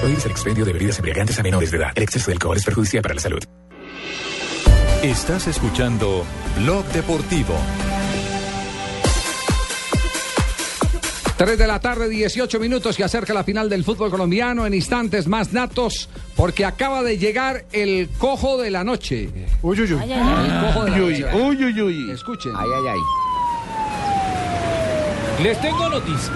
Prohíbes el expendio de bebidas embriagantes a menores de edad. El exceso de alcohol es perjudicial para la salud. Estás escuchando Blog Deportivo. 3 de la tarde, 18 minutos y acerca la final del fútbol colombiano en instantes más natos porque acaba de llegar el cojo de la noche. Uy, uy, uy. El cojo de la Uy, noche. uy, uy, uy. Escuchen. Ay, ay, ay. Les tengo noticia.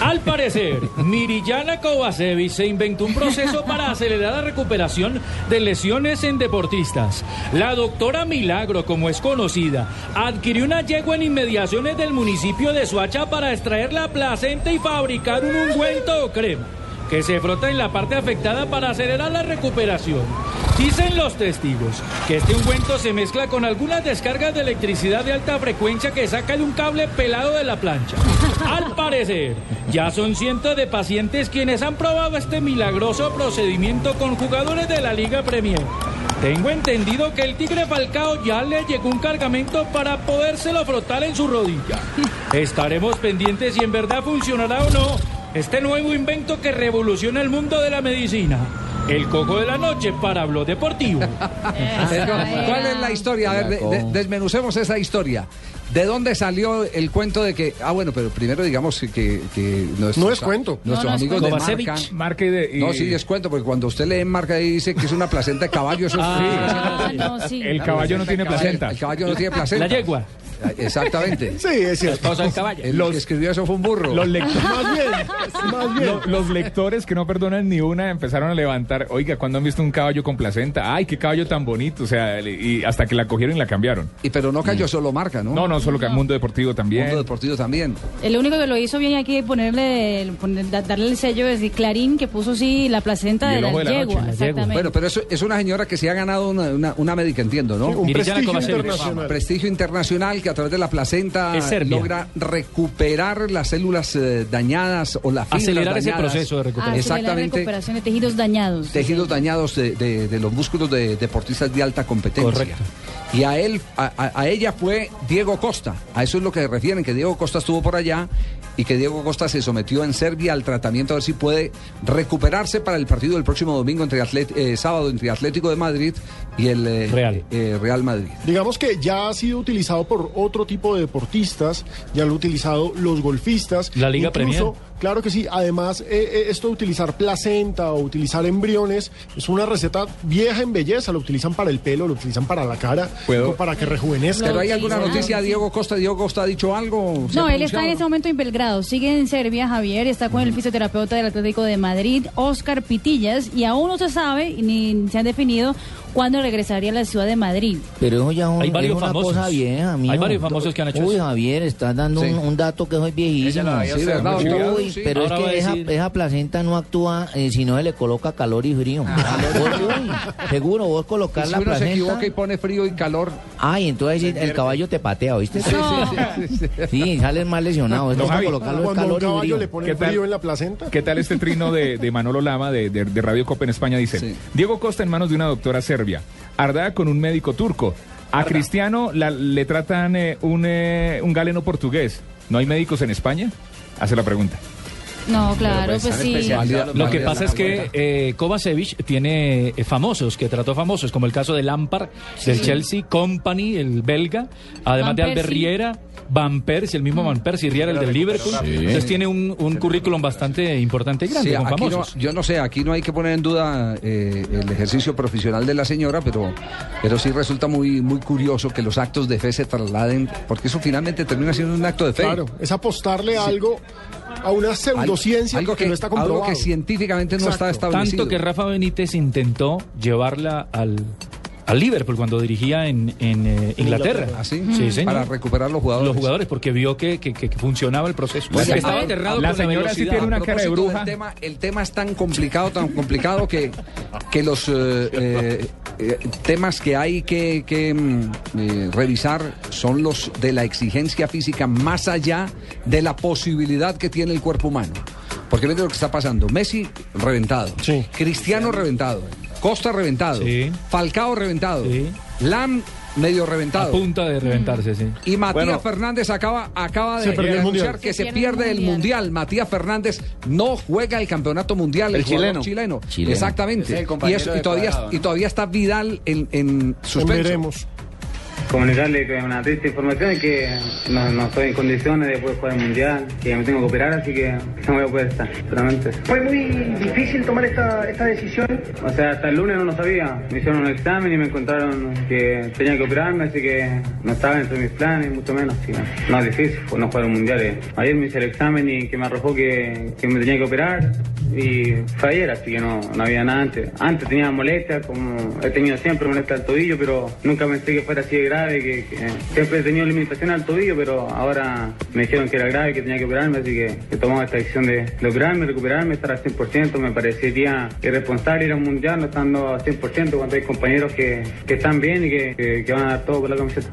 Al parecer, Mirillana Kovacevic se inventó un proceso para acelerar la recuperación de lesiones en deportistas. La doctora Milagro, como es conocida, adquirió una yegua en inmediaciones del municipio de Suacha para extraer la placenta y fabricar un ungüento o crema que se frota en la parte afectada para acelerar la recuperación. Dicen los testigos que este ungüento se mezcla con algunas descargas de electricidad de alta frecuencia que sacan un cable pelado de la plancha. Al parecer, ya son cientos de pacientes quienes han probado este milagroso procedimiento con jugadores de la Liga Premier. Tengo entendido que el Tigre Falcao ya le llegó un cargamento para podérselo frotar en su rodilla. Estaremos pendientes si en verdad funcionará o no este nuevo invento que revoluciona el mundo de la medicina. El coco de la noche para Blog Deportivo. <laughs> ¿Cuál es la historia? A ver, de- de- desmenucemos esa historia. ¿De dónde salió el cuento de que.? Ah, bueno, pero primero digamos que. que nuestros- No es cuento. Nuestros No, no es amigos cuento. de marca. Marca y de- y- No, sí, es cuento, porque cuando usted lee en marca ahí dice que es una placenta de caballo. Eso es Ah, no, sí. El caballo no tiene placenta. El caballo no tiene placenta. La yegua. Exactamente. Sí, es cierto. esposa del caballo. El que escribió eso fue un burro. Los lectores, <laughs> Más bien, más bien. lo- los lectores que no perdonan ni una empezaron a levantar. Oiga, ¿cuándo han visto un caballo con placenta? Ay, qué caballo tan bonito. O sea, y hasta que la cogieron y la cambiaron. Y pero no cayó solo marca, ¿no? No, no, solo que el mundo deportivo también. Mundo deportivo también. El único que lo hizo bien aquí ponerle, poner- da- darle el sello de Clarín que puso sí la placenta Y de la, de la yegua. exactamente. Bueno, pero eso es una señora que se ha ganado una, una, una médica, entiendo, ¿no? Sí, un prestigio internacional. Prestigio internacional que a través de la placenta logra recuperar las células eh, dañadas o las fibras Acelerar ese proceso de recuperación. Acelerar la Exactamente. recuperación de tejidos dañados. Tejidos dañados de, de- de los músculos de deportistas de alta competencia. Correcto. Y a él, a, ella fue Diego Costa. A eso es lo que se refieren, que Diego Costa estuvo por allá y que Diego Costa se sometió en Serbia al tratamiento a ver si puede recuperarse para el partido del próximo domingo entre Atlet- eh, sábado entre Atlético de Madrid y el eh, Real. eh, Real Madrid. Digamos que ya ha sido utilizado por otro tipo de deportistas, ya lo han utilizado los golfistas. La Liga Incluso, Premier. Claro que sí. Además, eh, eh, esto de utilizar placenta o utilizar embriones es una receta vieja en belleza. Lo utilizan para el pelo, lo utilizan para la cara, ¿Puedo? para que rejuvenezca. ¿Pero hay alguna noticia? ¿Diego Costa, Diego Costa ha dicho algo? ¿Se ha No, él está en este momento en Belgrado. Sigue en Serbia, Javier, está con el fisioterapeuta del Atlético de Madrid, Oscar Pitillas, y aún no se sabe ni se han definido cuándo regresaría a la ciudad de Madrid. Pero eso ya es un- Hay varios es una famosos. cosa vieja, amigo. Hay varios famosos que han hecho Uy, eso. Javier, estás dando Sí. un, un dato que soy viejísimo. Sí, ¿verdad? Uy, Sí. Pero Ahora va es que esa, decir- esa placenta no actúa eh, si no se le coloca calor y frío. Vos, uy, seguro, vos Y colocar si la uno se placenta. equivoca y pone frío y calor. Ay, entonces sí, el caballo te patea, ¿oíste? Sí, sales más lesionado. Es No, Javi, colocarlo Cuando un calor y caballo frío. le pone ¿Qué tal? frío en la placenta. ¿Qué tal este trino de, de Manolo Lama de, de- de Radio Copa en España? Dice, Sí. Diego Costa en manos de una doctora serbia, Arda con un médico turco, a Cristiano la- le tratan eh, un, eh, un galeno portugués. ¿No hay médicos en España? Hace la pregunta. No, claro, pues, sí. Lo que pasa es que eh, Kovacevic tiene eh, famosos, que trató famosos, como el caso de Lampard, del Chelsea, Company, el belga, además Van de Albert Persie. Riera, Van Persie, el mismo Van Persie, Riera, el del Liverpool. Entonces tiene un, un currículum bastante importante y grande Sí, con aquí no- yo no sé, aquí no hay que poner en duda eh, el ejercicio profesional de la señora, pero, pero sí resulta muy, muy curioso que los actos de fe se trasladen, porque eso finalmente termina siendo un acto de fe. Claro, es apostarle algo, a una pseudociencia algo que, no está comprobado. algo que científicamente no está Exacto. establecido. Tanto que Rafa Benítez intentó llevarla al, al Liverpool cuando dirigía en, en, eh, Inglaterra. ¿Ah, sí? Sí, señor. Para recuperar los jugadores. Los jugadores, porque vio que, que- que funcionaba el proceso. Que estaba aterrado la con la señora sí tiene una cara de bruja. del tema, el tema es tan complicado, tan complicado que, que los eh, eh, eh, temas que hay que, que, mm, eh, revisar son los de la exigencia física más allá de la posibilidad que tiene el cuerpo humano. Porque mire lo que está pasando. Messi reventado. Cristiano reventado. Costa reventado. Sí. Falcao reventado. Sí. Lam medio reventado. A punta de reventarse, sí. Y Matías Bueno. Fernández acaba, acaba de, el anunciar Mundial. que Se se pierde el el mundial. Matías Fernández no juega el campeonato mundial. El jugador chileno. chileno. Chileno. Exactamente. Es el y, eso- y todavía, Cuadrado, y todavía está Vidal en, en suspenso. Veremos. Comunicarle que una triste información es que no, no estoy en condiciones de poder jugar el mundial, que me tengo que operar, así que no voy a poder estar, solamente. ¿Fue muy difícil tomar esta, esta decisión? O sea, hasta el lunes no lo sabía. Me hicieron un examen y me encontraron que tenía que operarme, así que no estaba dentro de mis planes, mucho menos. Que no es difícil, no jugar un mundial. eh. Ayer me hice el examen y que me arrojó que, que me tenía que operar y fue ayer, así que no, no había nada antes. Antes tenía molestias, como he tenido siempre molestias al tobillo, pero nunca pensé que fuera así de grave, que, que siempre he tenido limitación al tobillo, pero ahora me dijeron que era grave, que tenía que operarme, así que he tomado esta decisión de, de operarme, recuperarme, estar al 100%. Me parecería irresponsable ir a un mundial no estando al 100% cuando hay compañeros que, que están bien y que- que van a dar todo por la camiseta.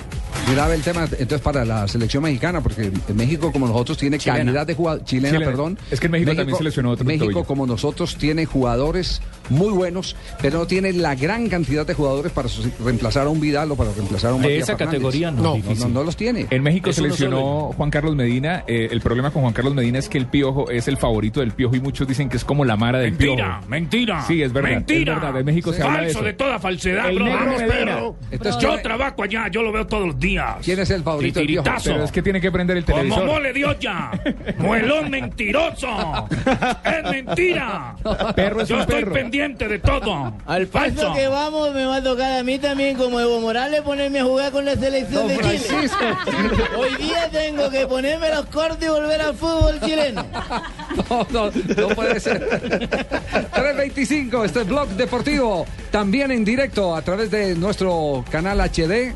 Grave el tema entonces para la selección mexicana, porque México como nosotros tiene Chilena. calidad de jugadores, chilena, Chilena. perdón. Es que en México también seleccionó otro México como nosotros tiene jugadores muy buenos, pero no tiene la gran cantidad de jugadores para reemplazar a un Vidal o para reemplazar a un De Matías esa Fernández. categoría no. no, no los tiene. En México Eso no seleccionó Juan Carlos Medina. eh, el problema con Juan Carlos Medina es que el Piojo es el favorito del Piojo y muchos dicen que es como la Mara del Mentira, Piojo. mentira. Sí, es verdad. Mentira. Es verdad. En México se habla de Falso eso. de, toda falsedad, El bro. negro Vamos, Medina. pero Entonces, yo ¿quién es- trabajo allá, yo lo veo todos los días. ¿Quién es el favorito del? Titiritazo. Pero es que tiene que prender el Como televisor. mole de olla. <laughs> Muelón mentiroso. Es mentira. Perro es yo un estoy perro. pendiente de todo. Al paso Falso. que vamos, me va a tocar a mí también, como Evo Morales, ponerme a jugar con la selección Don de Chile. Francisco. Hoy día tengo que ponerme los cortes y volver al fútbol chileno. No, no, no puede ser. 325, este es Blog Deportivo, también en directo a través de nuestro canal HD,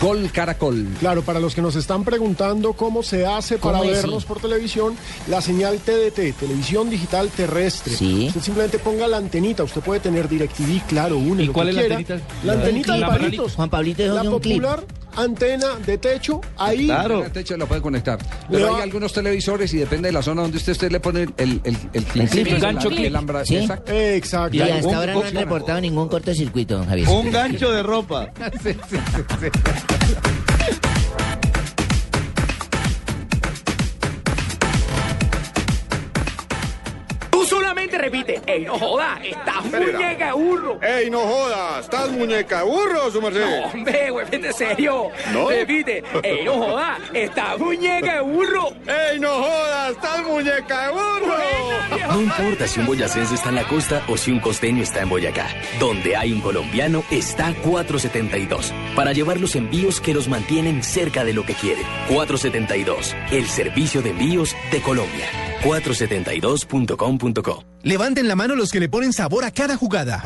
Gol Caracol. Claro, para los que nos están preguntando cómo se hace para ¿Cómo es? vernos por televisión, la señal TDT, televisión digital terrestre. Sí. Usted simplemente ponga la antenita, usted puede tener DirecTV, claro, une ¿Y lo cuál que es la antenita? La antenita. Juan Pablito dijo La clip. Antena de techo, ahí. El techo lo puede conectar. Pero Le va- hay algunos televisores y depende de la zona donde usted, usted le pone el, el, el, clip. clip, el gancho clip. Sí. exacto. Exacto. Y hasta Un- ahora no han reportado ningún cortocircuito, don Javier. Un gancho de ropa. <laughs> Sí, sí, sí, sí. Tú solamente repite, ¡Ey, no joda! ¡Estás muñeca de burro! ¡Ey, no jodas! ¿Estás muñeca de burro, su merced? No, hombre, güey, vete serio. ¿No? Repite, ¡Ey, no joda! ¡Estás muñeca de burro! ¡Ey, no jodas! ¡Estás muñeca de burro! No importa si un boyacense está en la costa o si un costeño está en Boyacá. Donde hay un colombiano está 472. Para llevar los envíos que los mantienen cerca de lo que quieren. 472. El servicio de envíos de Colombia. 472.com.co. Levanten la mano los que le ponen sabor a cada jugada.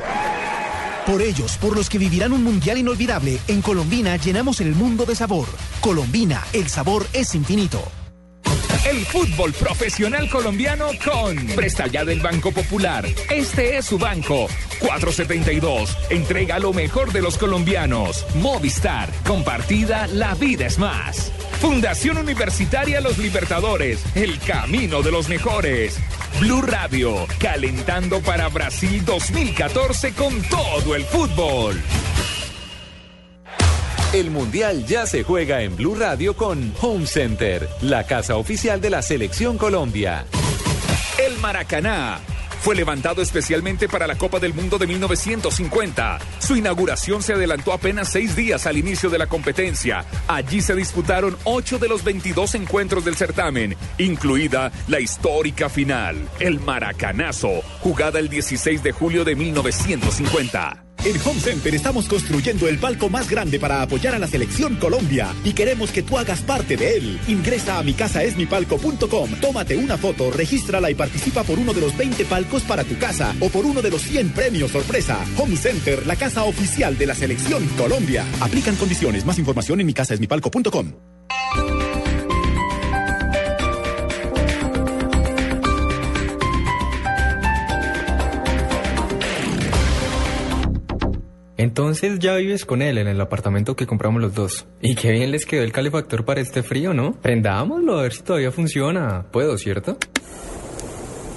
Por ellos, por los que vivirán un mundial inolvidable, en Colombina llenamos el mundo de sabor. Colombina, el sabor es infinito. El fútbol profesional colombiano con Presta Ya del Banco Popular. Este es su banco. 472. Entrega lo mejor de los colombianos. Movistar. Compartida, la vida es más. Fundación Universitaria Los Libertadores. El camino de los mejores. Blue Radio. Calentando para Brasil 2014 con todo el fútbol. El Mundial ya se juega en Blue Radio con Home Center, la casa oficial de la Selección Colombia. El Maracaná fue levantado especialmente para la Copa del Mundo de 1950. Su inauguración se adelantó apenas seis días al inicio de la competencia. Allí se disputaron ocho de los 22 encuentros del certamen, incluida la histórica final, el Maracanazo, jugada el 16 de julio de 1950. En Home Center estamos construyendo el palco más grande para apoyar a la selección Colombia y queremos que tú hagas parte de él. Ingresa a micasaesmipalco.com, tómate una foto, regístrala y participa por uno de los 20 palcos para tu casa o por uno de los 100 premios sorpresa. Home Center, la casa oficial de la selección Colombia. Aplican condiciones. Más información en micasaesmipalco.com. Entonces ya vives con él en el apartamento que compramos los dos. Y qué bien les quedó el calefactor para este frío, ¿no? Prendámoslo a ver si todavía funciona. Puedo, ¿cierto?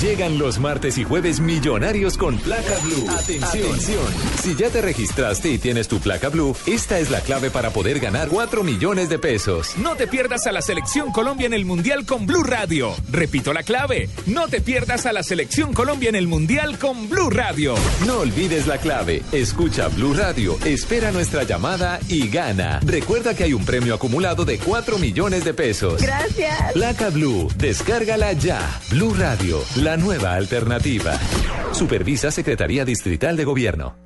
Llegan los martes y jueves millonarios con placa blue. Atención. Si ya te registraste y tienes tu placa blue, esta es la clave para poder ganar 4 millones de pesos. No te pierdas a la selección Colombia en el Mundial con Blue Radio. Repito la clave. No te pierdas a la selección Colombia en el Mundial con Blue Radio. No olvides la clave. Escucha Blue Radio, espera nuestra llamada y gana. Recuerda que hay un premio acumulado de 4 millones de pesos. Gracias. Placa Blue, descárgala ya. Blue Radio, la nueva alternativa. Supervisa Secretaría Distrital de Gobierno.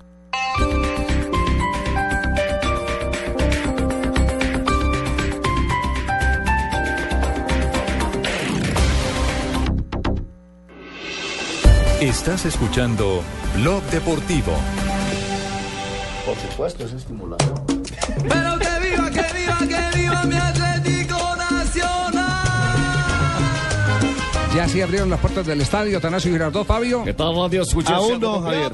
Estás escuchando Blog Deportivo. Por supuesto, es estimulador. Pero que viva, que viva, que viva mi Atlético Nacional. Ya sí abrieron las puertas del estadio, Atanasio Girardot, Fabio. ¿Qué tal, radio? Escucha Aún no, Javier.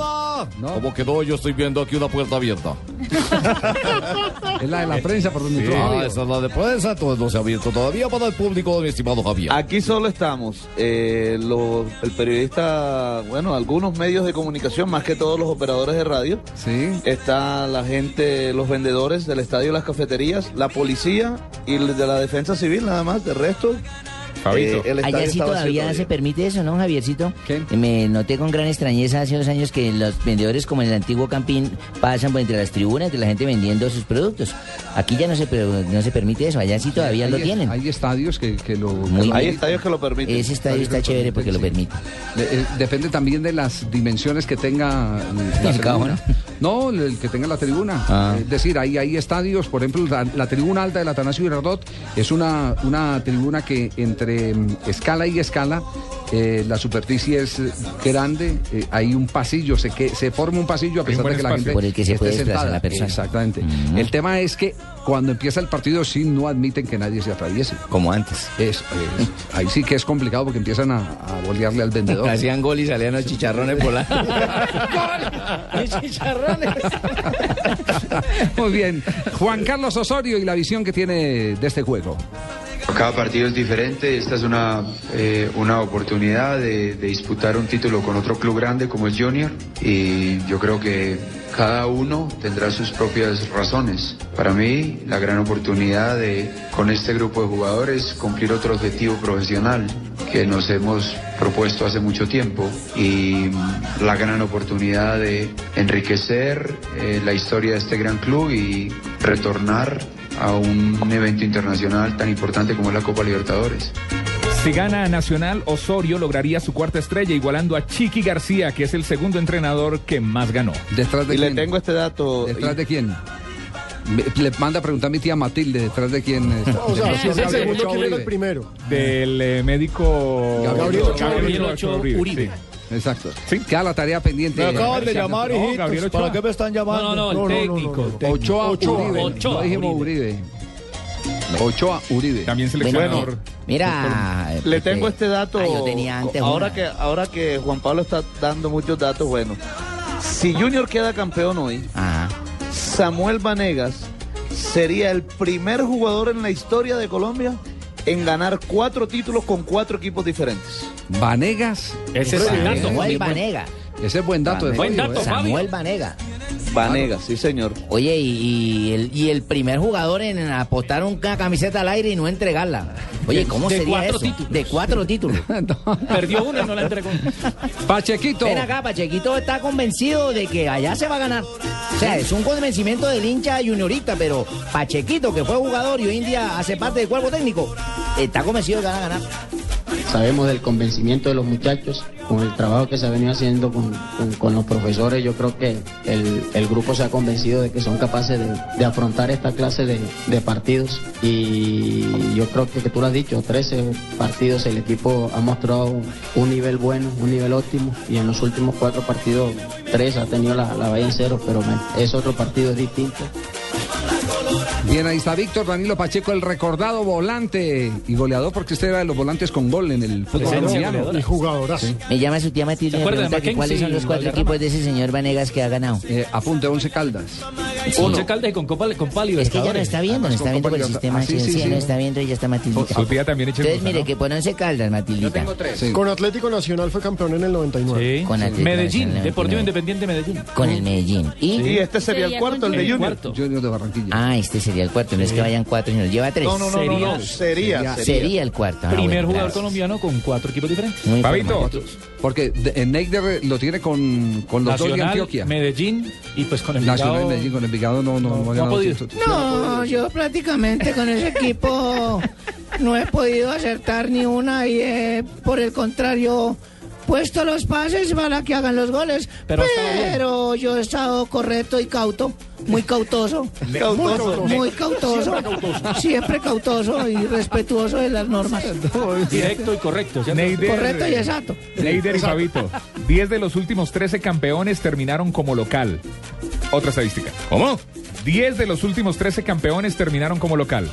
¿Cómo quedó? Yo estoy viendo aquí una puerta abierta. <laughs> Es la de la prensa por donde Sí, entró ah, esa es la de prensa, entonces no se ha abierto todavía para el público, mi estimado Javier. Aquí solo estamos, eh, los- el periodista, bueno, algunos medios de comunicación, más que todos los operadores de radio. Sí. Está la gente, los vendedores del estadio, las cafeterías, la policía y el de la defensa civil, nada más. De resto, eh, Allá sí todavía se permite eso, ¿no, Javiercito? Me noté con gran extrañeza hace dos años que los vendedores, como en el antiguo Campín, pasan por entre las tribunas de la gente vendiendo sus productos. Aquí ya no se, no se permite eso, allá sí todavía Hay- lo tienen. Hay estadios que, que lo. Muy bien. estadios que lo permiten. Ese estadio está chévere porque lo permite. depende también de las dimensiones que tenga eh, la El cabo, tribuna. No, el que tenga la tribuna. Ah. Es decir, hay, hay estadios, por ejemplo, la, la tribuna alta del Atanasio Girardot es una, una tribuna que entre mm, escala y escala, eh, la superficie es eh, grande, eh, hay un pasillo, se, que, se forma un pasillo a pesar de que la gente Por el que se esté puede sentada. la persona. Exactamente. El tema es que cuando empieza el partido sí no admiten que nadie se atraviese. Como antes. Es, eh, ahí sí que es complicado porque empiezan a, a bolearle al vendedor. Hacían gol y salían los chicharrones por la... <laughs> <laughs> chicharrones! <laughs> Muy bien. Juan Carlos Osorio y la visión que tiene de este juego. Cada partido es diferente, esta es una, eh, una oportunidad de, disputar un título con otro club grande como es Junior. Y yo creo que cada uno tendrá sus propias razones. Para mí, la gran oportunidad de con este grupo de jugadores cumplir otro objetivo profesional que nos hemos propuesto hace mucho tiempo. Y la gran oportunidad de enriquecer eh, la historia de este gran club y retornar a un evento internacional tan importante como es la Copa Libertadores. Si gana Nacional, Osorio lograría su cuarta estrella, igualando a Chiqui García, que es el segundo entrenador que más ganó. ¿Detrás de Y le quién? tengo este dato. ¿Detrás de quién? Me- le manda a preguntar a mi tía Matilde, ¿detrás de quién está? O sea, si es el Gabriel segundo, ¿quién era el primero? Del eh, médico Gabriel Ochoa Gabriel Uribe. Ochoa Uribe, sí. Exacto. Queda la tarea pendiente. Me acaban de llamar, hijitos. ¿Para qué me están llamando? No, no, no, el técnico. Ochoa. Uribe. Ochoa dijimos Uribe. Ochoa Uribe. También Bueno, seleccionador. mira... Le Pepe, tengo este dato. ah, yo tenía antes ahora una. que ahora que Juan Pablo está dando muchos datos, bueno. Si Junior queda campeón hoy, Ajá. Samuel Vanegas sería el primer jugador en la historia de Colombia en ganar cuatro títulos con cuatro equipos diferentes. Vanegas. Ese es el dato. Samuel buen- Vanega. Ese es buen dato. de Buen dato, ¿eh? Samuel Vanega. Vanegas, sí señor. Oye, y, y el, y el primer jugador en apostar una camiseta al aire y no entregarla. Oye, ¿cómo De sería cuatro eso? títulos. De cuatro títulos. <laughs> Perdió uno y no la entregó. Pachequito. Ven acá, Pachequito está convencido de que allá se va a ganar. O sea, es un convencimiento del hincha juniorista, pero Pachequito, que fue jugador y hoy en día hace parte del cuerpo técnico, está convencido de que van a ganar. Sabemos del convencimiento de los muchachos, con el trabajo que se ha venido haciendo con, con- los profesores, yo creo que el, el grupo se ha convencido de que son capaces de, de afrontar esta clase de, de partidos y yo creo que, que tú lo has dicho, 13 partidos el equipo ha mostrado un nivel bueno, un nivel óptimo y en los últimos cuatro partidos, tres ha tenido la, la valla en cero, pero es otro partido distinto. Bien, ahí está Víctor Danilo Pacheco, el recordado volante y goleador, porque usted era de los volantes con gol en el fútbol Presencia colombiano. Y jugadorazo. Me llama su tía Matilde y ¿Se me acuerda de pregunta que cuáles son los cuatro equipos de ese señor Vanegas que ha ganado. Eh, apunte, 11 Caldas. Once Caldas y con Copa, con Pali Es que ya no está viendo, no está viendo por el sistema. Ah, sí, sí, sí, sí. no está viendo y ya está Matildita. Su tía también echa Entonces, mire, ¿no? que por once caldas, Matildita. Con Atlético Nacional fue campeón en el 99. Con Atlético Medellín, Deportivo 99. Independiente Medellín. Con el Medellín. ¿Y? Y este sería el cuarto, el de Junior. Junior de Barranquilla. Ah, este sería el cuarto. No es que vayan cuatro, sino lleva tres. No, no, no, no, no, sería, Sería, sería. el cuarto. Ah, Primer bueno, jugador colombiano con cuatro equipos diferentes. Muy informado. Porque en Neider lo tiene con, con los dos de Nacional, Antioquia. Medellín y pues con el Nacional de Medellín con Envigado no, no, no, no ha podido. No, yo prácticamente con ese equipo no he podido acertar ni una y he, por el contrario, puesto los pases para que hagan los goles. Pero yo he estado correcto y cauto, muy cautoso. <laughs> Cautoso. Muy cautoso. Siempre cautoso y respetuoso de las normas. Directo y correcto. Neider, Correcto y exacto. Neider y Fabito. 10 de los últimos 13 campeones terminaron como local. Otra estadística. ¿Cómo? 10 de los últimos 13 campeones terminaron como local.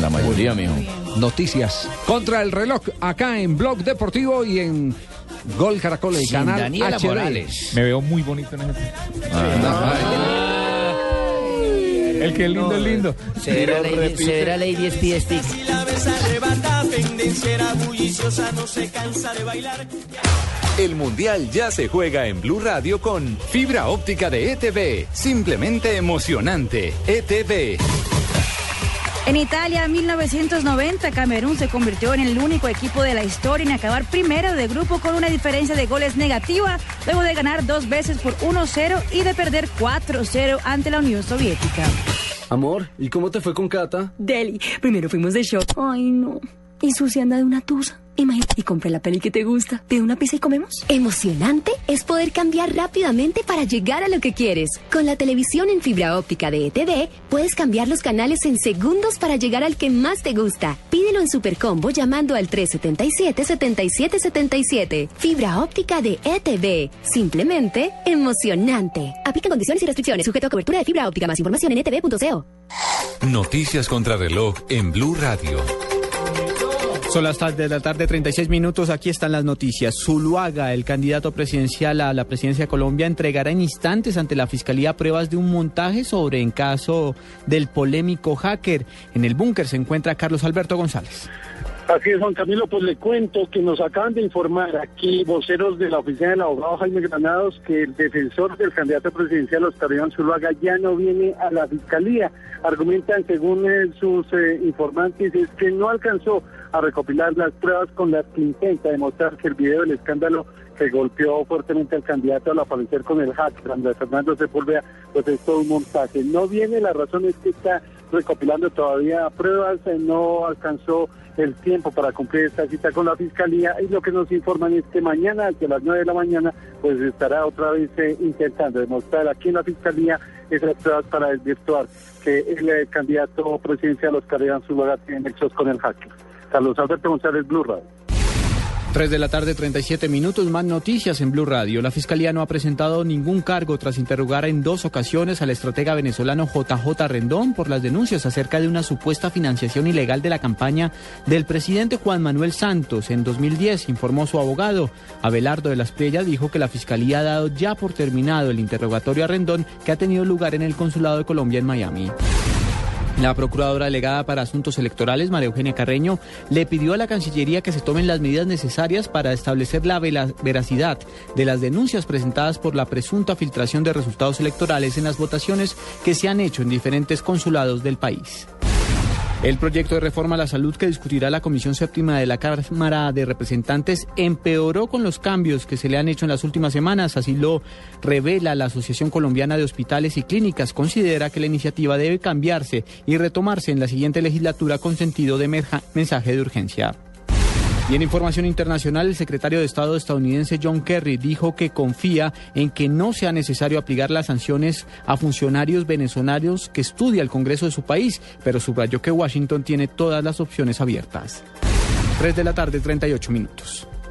La mayoría, mijo. Noticias contra el reloj acá en Blog Deportivo y en Gol Caracol, el Sin canal Daniela HD. Morales. Me veo muy bonito en ese. Ah. El que es lindo es lindo. Severa Lady, Severa Lady Stick. La besa arrebata, pendenciera bulliciosa, no se cansa de bailar. El Mundial ya se juega en Blue Radio con fibra óptica de ETV. Simplemente emocionante. ETV. En Italia, en 1990, Camerún se convirtió en el único equipo de la historia en acabar primero de grupo con una diferencia de goles negativa, luego de ganar dos veces por 1-0 y de perder 4-0 ante la Unión Soviética. Amor, ¿y cómo te fue con Cata? Deli, primero fuimos de show. Ay, no. Y Susi anda de una tusa. Imagínate, y compré la peli que te gusta. ¿De una pizza y comemos? Emocionante es poder cambiar rápidamente para llegar a lo que quieres. Con la televisión en fibra óptica de ETV, puedes cambiar los canales en segundos para llegar al que más te gusta. Pídelo en Supercombo llamando al 377-7777. Fibra óptica de ETV. Simplemente emocionante. Aplica condiciones y restricciones. Sujeto a cobertura de fibra óptica. Más información en etv.co. Noticias contra reloj en Blue Radio. Son las tarde de la tarde, 36 minutos. Aquí están las noticias. Zuluaga, el candidato presidencial a la presidencia de Colombia, entregará en instantes ante la fiscalía pruebas de un montaje sobre en caso del polémico hacker. En el búnker se encuentra Carlos Alberto González. Así es, Juan Camilo, pues le cuento que nos acaban de informar aquí voceros de la oficina del abogado Jaime Granados que el defensor del candidato presidencial Oscar Iván Zuluaga ya no viene a la fiscalía. Argumentan, según eh, sus eh, informantes, es que no alcanzó a recopilar las pruebas con las que intenta demostrar que el video del escándalo que golpeó fuertemente al candidato al aparecer con el hack, Andrés Fernando Sepúlveda, pues es todo un montaje. No viene, la razón es que está recopilando todavía pruebas, eh, no alcanzó el tiempo para cumplir esta cita con la fiscalía y lo que nos informan es que mañana, hacia las 9 de la mañana, pues estará otra vez eh, intentando demostrar aquí en la fiscalía esas pruebas para desvirtuar que el eh, candidato presidencial Oscar Iván Zuluaga tiene nexos con el hacker. Carlos Alberto González, Blue Radio. 3 de la tarde, 37 minutos. Más noticias en Blue Radio. La fiscalía no ha presentado ningún cargo tras interrogar en dos ocasiones al estratega venezolano JJ Rendón por las denuncias acerca de una supuesta financiación ilegal de la campaña del presidente Juan Manuel Santos en 2010, informó su abogado. Abelardo de las Priellas dijo que la fiscalía ha dado ya por terminado el interrogatorio a Rendón que ha tenido lugar en el consulado de Colombia en Miami. La procuradora delegada para asuntos electorales, María Eugenia Carreño, le pidió a la Cancillería que se tomen las medidas necesarias para establecer la veracidad de las denuncias presentadas por la presunta filtración de resultados electorales en las votaciones que se han hecho en diferentes consulados del país. El proyecto de reforma a la salud que discutirá la Comisión Séptima de la Cámara de Representantes empeoró con los cambios que se le han hecho en las últimas semanas. Así lo revela la Asociación Colombiana de Hospitales y Clínicas. Considera que la iniciativa debe cambiarse y retomarse en la siguiente legislatura con sentido de mensaje de urgencia. Y en información internacional, el secretario de Estado estadounidense John Kerry dijo que confía en que no sea necesario aplicar las sanciones a funcionarios venezolanos que estudia el Congreso de su país, pero subrayó que Washington tiene todas las opciones abiertas. 3 de la tarde, 38 minutos.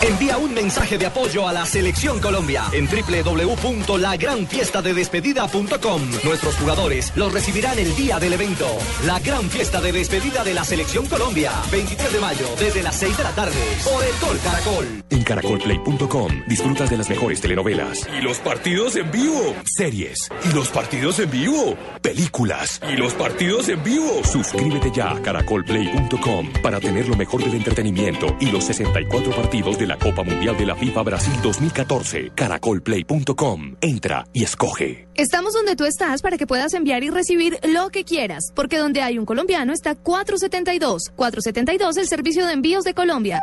Envía un mensaje de apoyo a la Selección Colombia en www.lagranfiestadedespedida.com. Nuestros jugadores los recibirán el día del evento. La gran fiesta de despedida de la Selección Colombia. 23 de mayo, desde las 6 de la tarde, por el Gol Caracol. En caracolplay.com disfrutas de las mejores telenovelas. Y los partidos en vivo. Series. Y los partidos en vivo. Películas. Y los partidos en vivo. Suscríbete ya a caracolplay.com para tener lo mejor del entretenimiento y los 64 partidos de la Copa Mundial de la FIFA Brasil 2014. Caracolplay.com. Entra y escoge. Estamos donde tú estás para que puedas enviar y recibir lo que quieras, porque donde hay un colombiano está 472. 472, el servicio de envíos de Colombia.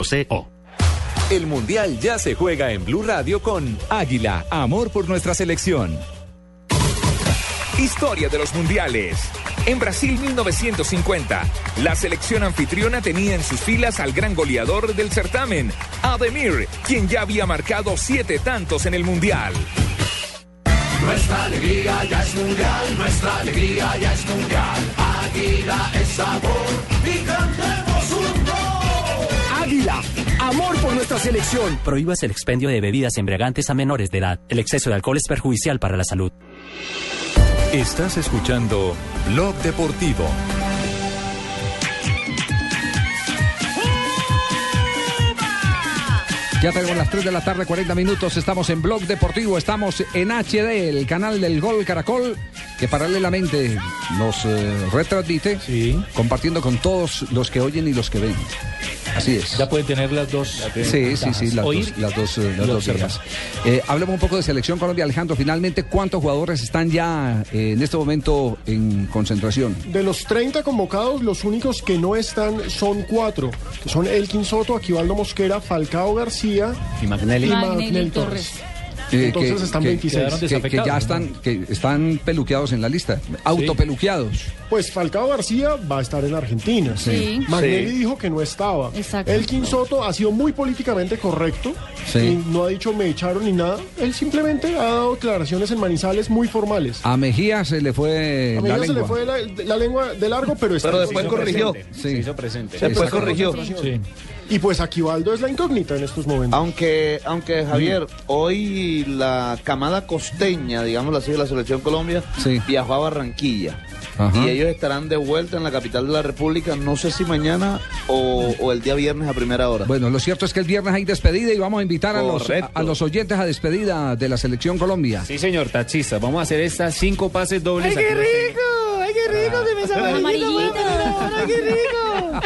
El Mundial ya se juega en Blue Radio con Águila, amor por nuestra selección. Historia de los mundiales. En Brasil 1950, la selección anfitriona tenía en sus filas al gran goleador del certamen, Ademir, quien ya había marcado siete tantos en el mundial. Nuestra alegría ya es mundial, nuestra alegría ya es mundial. Águila es sabor y cantemos amor por nuestra selección. Prohíbas el expendio de bebidas embriagantes a menores de edad. El exceso de alcohol es perjudicial para la salud. Estás escuchando Blog Deportivo. Ya tenemos las 3 de la tarde, 40 minutos. Estamos en Blog Deportivo, estamos en HD, el canal del Gol Caracol, que paralelamente nos eh, retransmite, compartiendo con todos los que oyen y los que ven. Así es. Ya pueden tener las dos. Sí, sí, sí, las Oír dos, las dos, las dos vías. Eh, hablemos un poco de Selección Colombia, Alejandro. Finalmente, ¿cuántos jugadores están ya eh, en este momento en concentración? De los 30 convocados, los únicos que no están son cuatro, que son Elkin Soto, Aquivaldo Mosquera, Falcao García Y Magnelli. y Magnelli Magnelli Torres. Torres. Entonces que- están que- 26. Que, que ya están, que están peluqueados en la lista, autopeluqueados. Pues Falcao García va a estar en Argentina. Sí. Magnelli Sí. dijo que no estaba. Exacto. Elkin Soto ha sido muy políticamente correcto Sí. y no ha dicho me echaron ni nada. Él simplemente ha dado declaraciones en Manizales muy formales. A Mejía se le fue A la Mejía se lengua. le fue la, la lengua de largo, pero está Pero después se hizo corrigió. presente. Se hizo presente. Después Después corrigió. Y pues Aquivaldo es la incógnita en estos momentos. Aunque, aunque Javier, hoy la camada costeña, digámoslo así, de la Selección Colombia, viajó a Barranquilla. Ajá. Y ellos estarán de vuelta en la capital de la República, no sé si mañana o, o el día viernes a primera hora. Bueno, lo cierto es que el viernes hay despedida y vamos a invitar a los, a, los oyentes a despedida de la Selección Colombia. Sí, señor, taxista. Vamos a hacer estas cinco pases dobles. ¡Ay, qué aquí rico! ¡Ay, qué rico! Que me sabe Amarillito. ¡Ay, qué rico!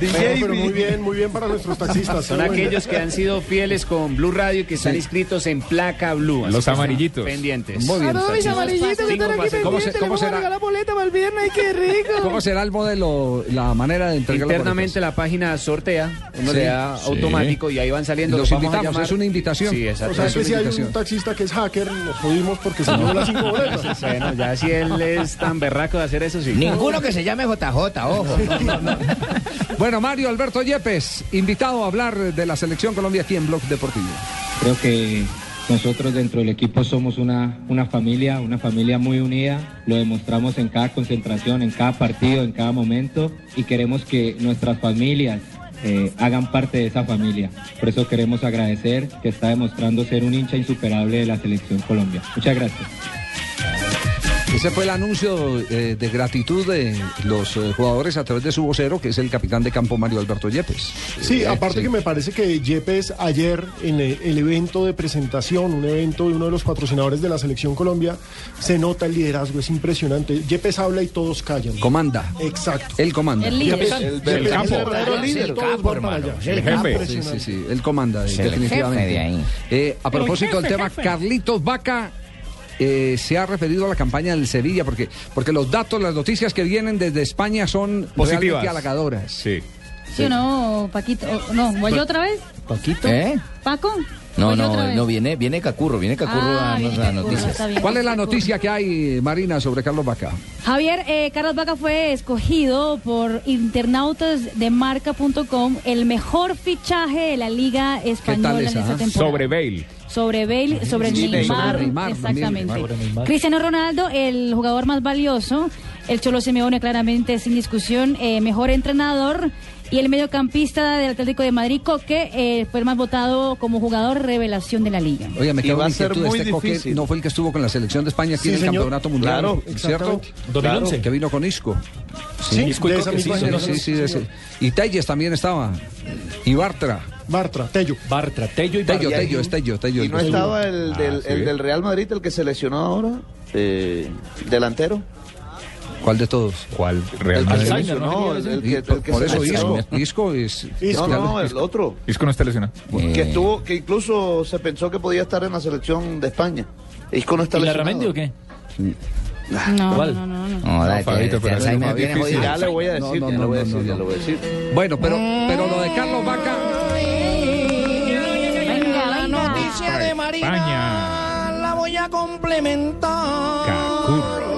DJ, pero muy bien, muy bien para nuestros taxistas. Son bueno. aquellos que han sido fieles con Blue Radio y que están inscritos en placa Blue. Los amarillitos. Pendientes. Muy bien. Saludos mis amarillitos que están aquí pases. ¿Cómo se- pendientes. cómo será? regalar boleta para el viernes. ¡Ay, qué rico! ¿Cómo será el modelo, la manera de entregar las Internamente la página sortea, uno Sí. le da Sí. automático y ahí van saliendo. Los invitamos, es una invitación. Sí, O exacto. sea Es que una si hay un taxista que es hacker, nos jodimos porque se llevó las cinco boletas. <laughs> Bueno, ya si él es tan berraco de hacer eso, sí. Ninguno que se llame JJ, ojo. <laughs> Bueno, Mario Alberto Yepes, invitado a hablar de la selección Colombia aquí en Blog Deportivo. Creo que nosotros dentro del equipo somos una, una familia, una familia muy unida. Lo demostramos en cada concentración, en cada partido, en cada momento y queremos que nuestras familias eh, hagan parte de esa familia. Por eso queremos agradecer que está demostrando ser un hincha insuperable de la selección Colombia. Muchas gracias. Ese fue el anuncio eh, de gratitud de los eh, jugadores a través de su vocero, que es el capitán de campo Mario Alberto Yepes. Sí, Eh, aparte sí. que me parece que Yepes ayer en el, el evento de presentación, un evento de uno de los patrocinadores de la Selección Colombia, se nota el liderazgo, es impresionante. Yepes habla y todos callan. Comanda. Exacto. Él comanda. El líder. Yepes- El- Yepes el El líder. hermano. allá. El jefe. Sí, sí, sí. Él comanda, definitivamente. jefe de ahí. Eh, a propósito del tema, jefe. Carlitos Vaca eh, se ha referido a la campaña del Sevilla, porque, porque los datos, las noticias que vienen desde España son Positivas. realmente halagadoras. Sí. ¿Sí o no, Paquito? O- No, ¿voy yo otra vez? ¿Paquito? ¿Eh? ¿Paco? No, ¿Voy yo otra no, vez? no, viene, viene Cacurro, viene Cacurro Ah, a darnos viene las Cacurro, noticias. bien. ¿Cuál es la noticia que hay, Marina, sobre Carlos Vaca? Javier, eh, Carlos Vaca fue escogido por internautas de marca.com el mejor fichaje de la Liga Española en esta temporada. Sobre Bale. Sobre Bale, sobre Sí, Neymar, sobre Neymar exactamente. Neymar. Cristiano Ronaldo, el jugador más valioso, el Cholo Simeone claramente sin discusión, eh, mejor entrenador y el mediocampista del Atlético de Madrid, Coque, eh, fue el más votado como jugador revelación de la liga. Oye, me con a ser muy Este Coque no fue el que estuvo con la selección de España aquí Sí, en el señor. Campeonato Mundial, Claro, ¿cierto? exactamente. 2011. Que vino con Isco. Sí, Isco y de esa Coque, misma sí, sí, generación, sí, sí, de ese. señor. Y Telles también estaba. Y Bartra. Bartra, Tello. Bartra, Tello y Tello, Bartra. Tello, es Tello, Tello. ¿Y no estaba el del, Ah, sí. el del Real Madrid, el que se lesionó ahora? Eh, delantero. ¿Cuál de todos? ¿Cuál? El se Madrid? lesionó, el, el que, el que Por eso lesionó. Isco. Isco es. No, no, el otro. Isco no está lesionado. Que estuvo, que incluso se pensó que podía estar en la selección de España. Isco no está ¿Y la lesionado. Ramendi o qué? No, ¿Cuál? no, no, no. No, dale, Fabito, te- pero Alzheimer viene difícil. jodido. Ya le voy a No, decir, no, ya no, le voy a no, decir, no, ya no. le voy a decir. Bueno, pero, pero lo de Carlos Vaca. Venga, la noticia de Marina España. la voy a complementar. Cacurro.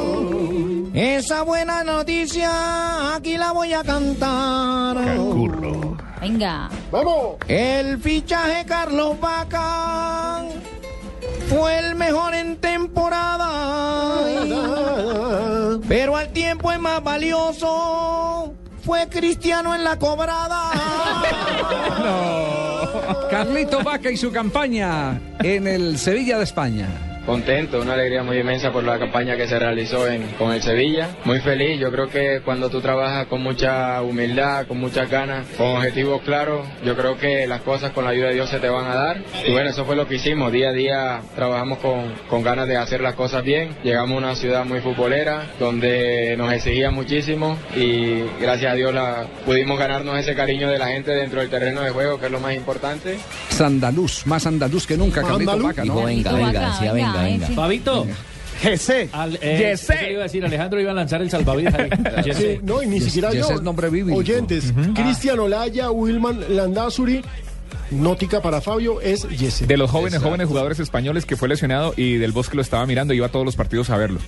Esa buena noticia aquí la voy a cantar. Cacurro. Venga. ¡Vamos! El fichaje Carlos Vaca fue el mejor en temporada. Pero al tiempo es más valioso. Fue Cristiano en la cobrada. Carlito Vaca y su campaña en el Sevilla de España. Contento, una alegría muy inmensa por la campaña que se realizó en, con el Sevilla. Muy feliz, yo creo que cuando tú trabajas con mucha humildad, con muchas ganas, con objetivos claros, yo creo que las cosas con la ayuda de Dios se te van a dar. Y bueno, eso fue lo que hicimos, día a día trabajamos con, con ganas de hacer las cosas bien. Llegamos a una ciudad muy futbolera, donde nos exigía muchísimo y gracias a Dios la, pudimos ganarnos ese cariño de la gente dentro del terreno de juego, que es lo más importante. Es andaluz, más andaluz que nunca, Carlito. Vaca, ¿no? Dijo, venga, Vaca, venga, decía, venga, venga, venga. sí. Fabito. Jesse. Al, eh, eso le iba a decir, Alejandro iba a lanzar el salvavidas ahí. <laughs> Sí, no, y ni siquiera yo. es nombre bíblico. Oyentes, Cristian Olaya, Wilman Landazuri, Nótica para Fabio es Jesse. De los jóvenes, jóvenes jugadores españoles que fue lesionado y del Bosque lo estaba mirando, iba a todos los partidos a verlo.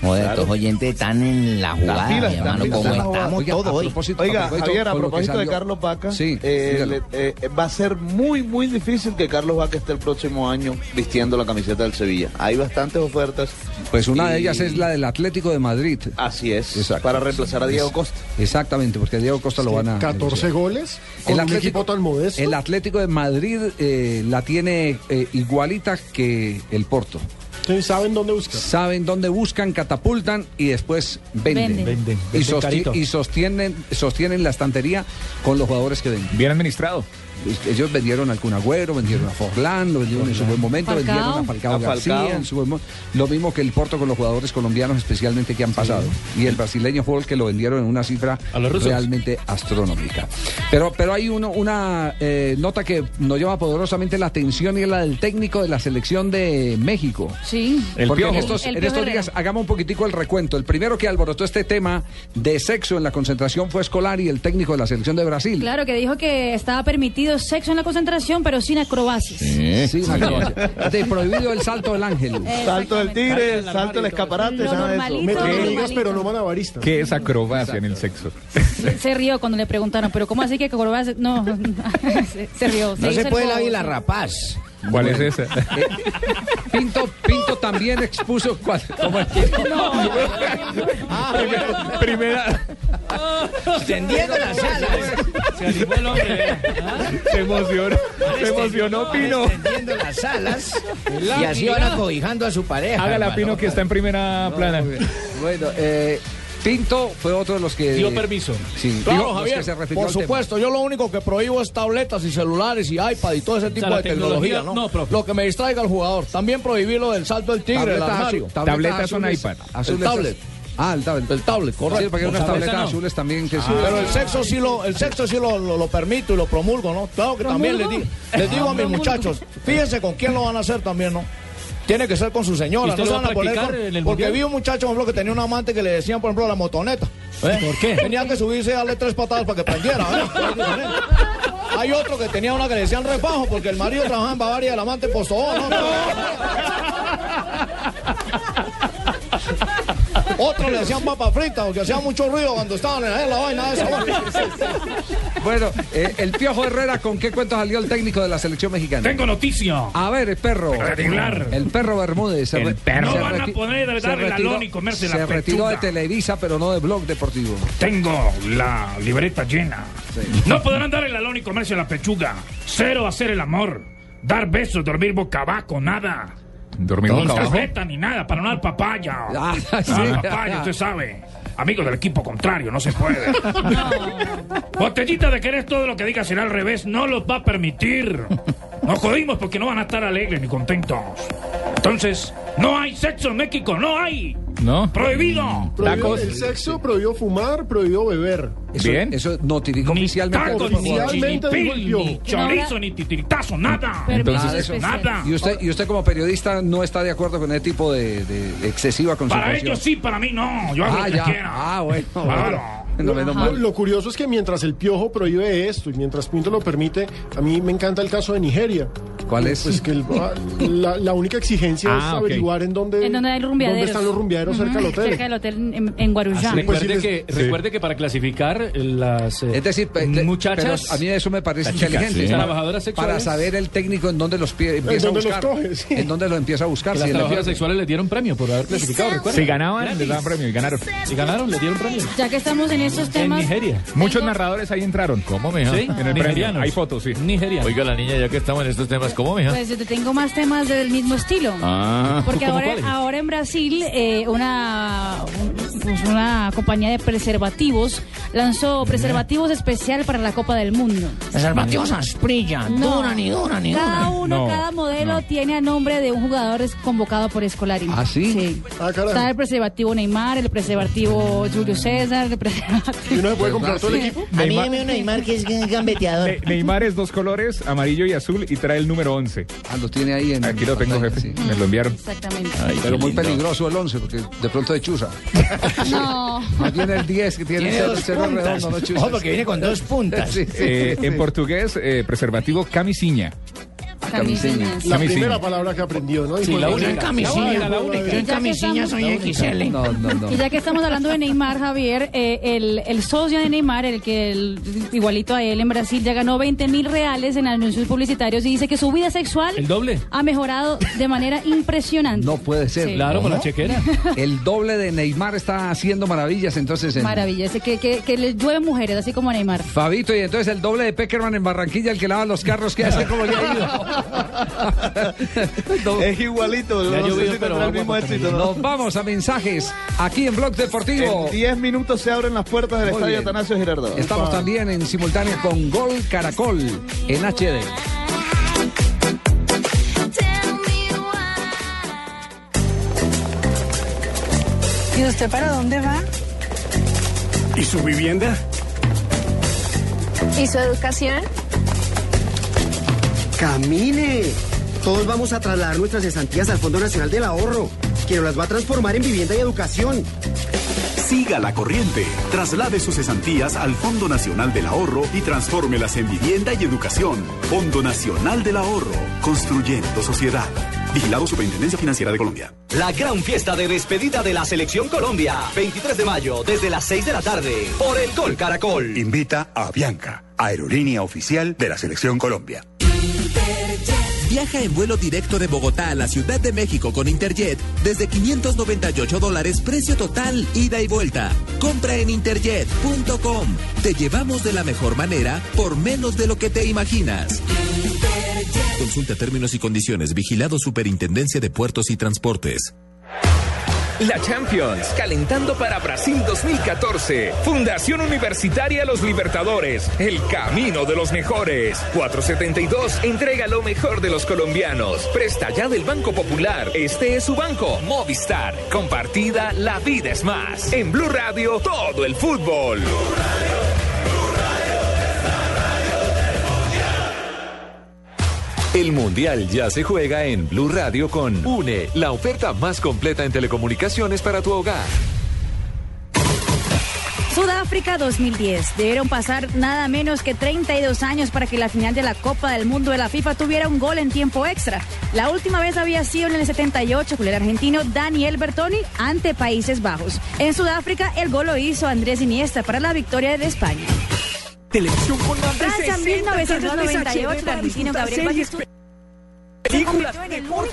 Joder, estos oyentes están en la jugada, pilas, mi están hermano, pilas, como estamos Oiga, todos a hoy. propósito- Oiga, Javier, a propósito de Carlos Vaca, Sí, eh, le- eh, va a ser muy, muy difícil que Carlos Vaca esté el próximo año vistiendo la camiseta del Sevilla. Hay bastantes ofertas. Pues una de ellas es la del Atlético de Madrid. Así es, Exacto. para reemplazar a Diego Costa. Exactamente, porque a Diego Costa lo van a. 14 goles con El un equipo tan modesto. el Atlético de Madrid eh, la tiene eh, igualita que el Porto. Sí, saben dónde buscan. Saben dónde buscan, catapultan y después venden. Venden. Venden, sosti- y sostienen, sostienen la estantería con los jugadores que venden. Bien administrado. Ellos vendieron al Kun Agüero, vendieron a Forlán, lo vendieron en su buen momento, Falcao. vendieron a Falcao, A García Falcao. en su buen mo- Lo mismo que el Porto con los jugadores colombianos, especialmente que han pasado. Y el brasileño fue el que lo vendieron en una cifra realmente astronómica. Pero, pero hay uno, una eh, nota que nos llama poderosamente la atención y es la del técnico de la selección de México. Sí. El Porque en estos, El en estos días hagamos un poquitico el recuento. El primero que alborotó este tema de sexo en la concentración fue Escolari, el técnico de la selección de Brasil. Claro, que dijo que estaba permitido sexo en la concentración, pero sin acrobacias. Sí, una acrobacia. Te prohibido el salto del ángel. Salto del tigre, salto del escaparate, Lo ¿sabes eso? pero no malabaristas. ¿Qué es acrobacia en el sexo? Se rió cuando le preguntaron, pero ¿cómo así que acrobacias? No, se, se rió. No se puede la sí. rapaz. ¿Cuál es esa? Pinto, Pinto también expuso cuál- ¿cómo es que? Primera- primera. Extendiendo las alas. Se animó el hombre. ¿eh? Se emocionó. Se emocionó Pino. Extendiendo las alas. Y así van acobijando a su pareja. Hágala hermano. Pino que está en primera plana. Bueno, eh, Pinto fue otro de los que Dio permiso. Sí, Claro, los Javier, que se refirió por tema. supuesto, yo lo único que prohíbo es tabletas y celulares y iPad y todo ese tipo de tecnología, tecnología, ¿no? no, profe. lo que me distraiga al jugador. También prohibir lo del salto del tigre, el Tabletas armario. Tabletas son iPad. azules- El tablet. Ah, el tablet. El tablet, correcto. Sí, porque hay unas Tableta tabletas no. azules también que sí. Pero el sexo sí lo, el sexo sí lo, lo, lo permito y lo promulgo, ¿no? Claro que también les, di- les digo a mis muchachos, fíjense con quién lo van a hacer también, ¿no? Tiene que ser con su ¿Y señora, no se van a a poner practicar con- en el Porque mundial? vi un muchacho, por ejemplo, que tenía un amante que le decían, por ejemplo, la motoneta. ¿eh? ¿Por qué? Tenía que subirse y darle tres patadas para que prendiera, ¿eh? <laughs> Hay otro que tenía una que le decían refajo porque el marido trabajaba en Bavaria y el amante en Postobón, ¿no? <laughs> Otro le decían papa frita porque hacía mucho ruido cuando estaban en la vaina de esa. <laughs> Bueno, eh, el Piojo Herrera, ¿con qué cuento salió el técnico de la selección mexicana? Tengo noticia. A ver, el perro. El perro Bermúdez. se El perro. se No van a reti- poder se dar el retiró- alón y comerse la Se retiró de. Televisa, pero no de Blog Deportivo. Tengo la libreta llena. No podrán dar el alón y comerse la pechuga. Cero hacer el amor. Dar besos, dormir boca abajo, nada. Boca abajo. tableta ni nada para no dar papaya. Ah, <laughs> Ah, sí. papaya, usted sabe. Amigo del equipo contrario, no se puede. <laughs> Botellita de querer todo lo que diga será al revés, no los va a permitir. Nos jodimos porque no van a estar alegres ni contentos. Entonces, no hay sexo en México, no hay. ¿No? Prohibido. Prohibió Tacos. el sexo, prohibió fumar, prohibió beber. Eso, Bien. Eso notificó Ni oficialmente. tacos, ni. Oficialmente chilipil, Piojo. ni chorizo, ni titiritazo, nada. Entonces, especial. Nada. Y usted, y usted como periodista no está de acuerdo con ese tipo de, de excesiva Para concentración. ellos sí, para mí no. Yo hago Ah, lo que ya. quiera. Ah, bueno. Claro. <laughs> No, menos Lo, mal. lo curioso es que mientras el piojo prohíbe esto y mientras Pinto lo permite, a mí me encanta el caso de Nigeria. ¿Cuál es? Pues que el- la, la única exigencia es Ah, ok. averiguar en dónde, En donde hay rumbeaderos. dónde están los rumbeaderos cerca del hotel. Cerca del hotel en, en Guarujá. Así, pues, Recuerde, sí que, les- recuerde que para clasificar las eh, Es decir, muchachas, pero a mí eso me parece inteligente. sí. Trabajadoras sexuales. Para saber el técnico en dónde los pie- empieza a dónde los buscar. coge, sí. En dónde lo empieza a buscar. que las si en trabajadoras sexuales le dieron premio por haber clasificado, ¿recuerda? Si ganaban, les daban premio y ganaron. Si ganaron, le dieron premio. Ya que estamos en estos En temas, Nigeria. Muchos narradores ahí entraron. ¿Cómo? Sí, En el premio. Hay fotos, sí. Nigeria. Oiga, la niña, ya que estamos en estos temas, ¿cómo, mija? pues yo te tengo más temas del mismo estilo. Ah. Porque ¿Cómo ahora, ahora en Brasil eh, una, un- pues una compañía de preservativos lanzó preservativos especial para la Copa del Mundo. Preservativos Asprilla. No. Dura ni dura ni Cada dura. uno, No, cada modelo tiene a nombre de un jugador es- convocado por Escolari. ¿Ah, sí? Sí. Ah. Está el preservativo Neymar, el preservativo Julio César, el preservativo... ¿Y uno se puede comprar todo el equipo? A mí deme un Neymar que es gambeteador. Ne- Neymar es dos colores, amarillo y azul, y trae el número 11. Ah, lo tiene ahí en. Aquí lo tengo, jefe. sí. Me lo enviaron. Exactamente. Pero muy peligroso el 11, porque de pronto de chuza. <laughs> No. <laughs> Más bien el 10 que tiene, Tiene el cero- dos cero puntas. redondo, no. Ojo, porque viene con dos <laughs> puntas. Sí, sí, Eh, sí. en portugués, eh, preservativo camisinha. Camiseñas. La primera palabra que aprendió, ¿no? Sí, la única. La. Yo en que estamos- soy XL. No, no, no. Y ya que estamos hablando de Neymar, Javier, eh, el, el socio de Neymar, el que el- igualito a él en Brasil, ya ganó 20 mil reales en anuncios publicitarios y dice que su vida sexual El doble. ha mejorado de manera <laughs> impresionante. No puede ser. Sí. Claro, con la chequera. <laughs> El doble de Neymar está haciendo maravillas entonces en... Maravilla, ese que, que, que le llueve mujeres, así como a Neymar. Fabito, y entonces el doble de Peckerman en Barranquilla, el que lava los carros, ¿qué hace? ¿Cómo le ha ido? <laughs> <laughs> Es igualito, no sé si tendrá el mismo éxito. ¿no? Nos vamos a mensajes aquí en Blog Deportivo. En 10 minutos se abren las puertas del Muy estadio bien. Atanasio Girardot. Estamos también en simultáneo con Gol Caracol en HD. ¿Y usted para dónde va? ¿Y su vivienda? ¿Y su educación? Camine. Todos vamos a trasladar nuestras cesantías al Fondo Nacional del Ahorro, que nos las va a transformar en vivienda y educación. Siga la corriente. Traslade sus cesantías al Fondo Nacional del Ahorro y transfórmelas en vivienda y educación. Fondo Nacional del Ahorro. Construyendo sociedad. Vigilado Superintendencia Financiera de Colombia. La gran fiesta de despedida de la Selección Colombia. 23 de mayo, desde las 6 de la tarde, por el Gol Caracol. Invita a Bianca, aerolínea oficial de la Selección Colombia. Viaja en vuelo directo de Bogotá a la Ciudad de México con Interjet desde 598 dólares precio total ida y vuelta. Compra en interjet.com. Te llevamos de la mejor manera por menos de lo que te imaginas. Consulta términos y condiciones. Vigilado Superintendencia de Puertos y Transportes. La Champions, calentando para Brasil 2014. Fundación Universitaria Los Libertadores, el camino de los mejores. 472, entrega lo mejor de los colombianos. Presta ya del Banco Popular. Este es su banco, Movistar. Compartida, la vida es más. En Blue Radio, todo el fútbol. El Mundial ya se juega en Blue Radio con UNE, la oferta más completa en telecomunicaciones para tu hogar. Sudáfrica 2010. Debieron pasar nada menos que 32 años para que la final de la Copa del Mundo de la FIFA tuviera un gol en tiempo extra. La última vez había sido en el 78 con el argentino Daniel Bertoni ante Países Bajos. En Sudáfrica el gol lo hizo Andrés Iniesta para la victoria de España. Televisión con más de Francia 60 1998, el argentino Gabriel Batistuta se convirtió en el mundo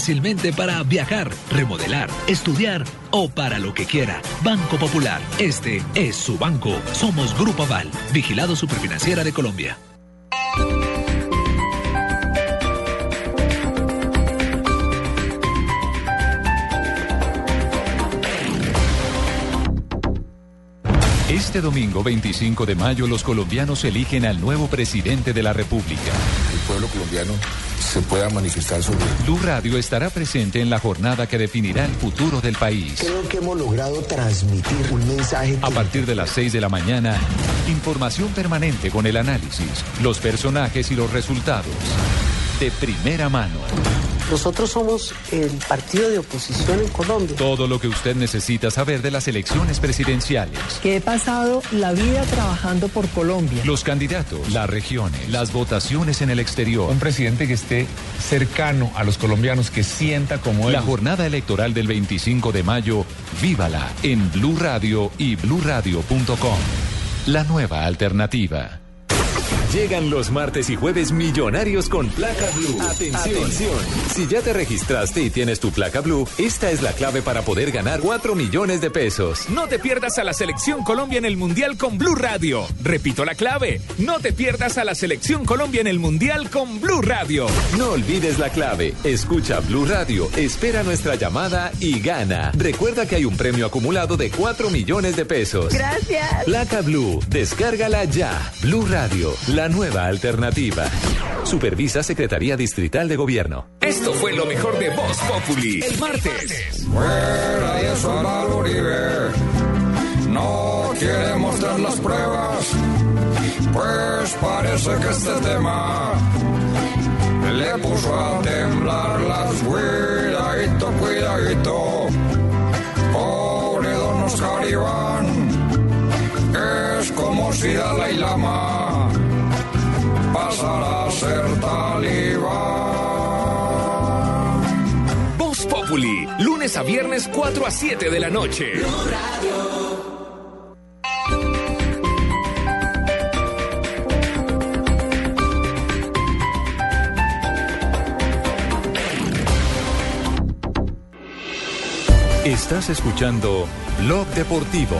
para viajar, remodelar, estudiar o para lo que quiera. Banco Popular. Este es su banco. Somos Grupo Aval. Vigilado Superfinanciera de Colombia. Este domingo 25 de mayo los colombianos eligen al nuevo presidente de la República. el pueblo colombiano se pueda manifestar sobre Blue Radio estará presente en la jornada que definirá el futuro del país. Creo que hemos logrado transmitir un mensaje. A partir de las 6 de la mañana, información permanente con el análisis, los personajes y los resultados. De primera mano. Nosotros somos el partido de oposición en Colombia. Todo lo que usted necesita saber de las elecciones presidenciales. Que he pasado la vida trabajando por Colombia. Los candidatos, las regiones, las votaciones en el exterior. Un presidente que esté cercano a los colombianos, que sienta como él. La jornada electoral del 25 de mayo, vívala en Blue Radio y bluradio.com. La nueva alternativa. Llegan los martes y jueves millonarios con placa blue. Atención. Si ya te registraste y tienes tu placa blue, esta es la clave para poder ganar 4 millones de pesos. No te pierdas a la Selección Colombia en el Mundial con Blue Radio. Repito la clave. No te pierdas a la Selección Colombia en el Mundial con Blue Radio. No olvides la clave. Escucha Blue Radio, espera nuestra llamada y gana. Recuerda que hay un premio acumulado de 4 millones de pesos. Gracias. Placa Blue, descárgala ya. Blue Radio, la nueva alternativa. Supervisa Secretaría Distrital de Gobierno. Esto fue lo mejor de Voz Populi. El martes. Fuera de eso, Uribe no quiere mostrar las pruebas, pues parece que este tema le puso a temblar las cuidadito, cuidadito. Pobre don Oscar Iván, es como si Dalai Lama pasara ser talibán. Voz Populi, lunes a viernes 4 a 7 de la noche. Estás escuchando Blog Deportivo.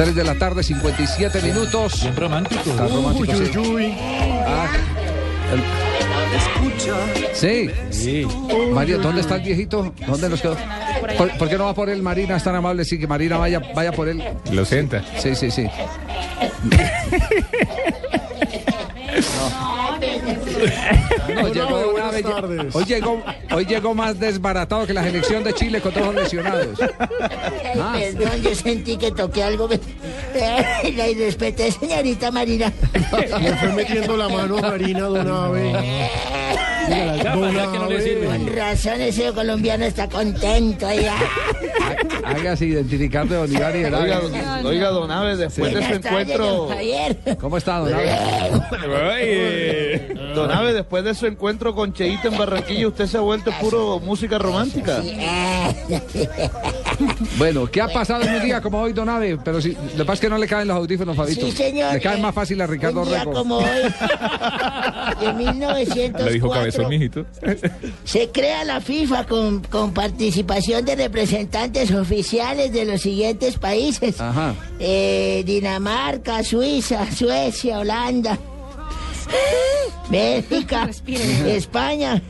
3 de la tarde, 57 minutos. Bien romántico. Está romántico, sí. Ah, el- Sí. Sí. María, ¿dónde está el viejito? ¿Dónde nos quedó? ¿Por, por qué no va por él, Marina? Es tan amable, sí, que Marina vaya, vaya por él. Lo sienta. Sí, sí, sí. <laughs> No, llegó de una vez- hoy, llegó, hoy llegó más desbaratado que la selección de Chile con todos los lesionados. Ah. Perdón, yo sentí que toqué algo. <laughs> La irrespeté, señorita Marina. Le fue metiendo la mano a Marina Con razón ese colombiano está contento ya. Hágase identificar de Don Iván y Oiga, don- oiga, don Aves, después de su encuentro. ¿Cómo está, Don Abe? Don Aves, después de su encuentro con Cheito en Barranquilla, usted se ha vuelto puro música romántica. Bueno, ¿qué ha pasado en un día como hoy, Don Abe? Pero si, lo que pasa es que no le caen los audífonos, Fabito. Sí, señor. Le caen más fácil a Ricardo Un día como hoy, <laughs> de 1904, Mijito. <laughs> se crea la FIFA con, con participación de representantes oficiales de los siguientes países. Ajá. Eh, Dinamarca, Suiza, Suecia, Holanda, <laughs> Bélgica, España,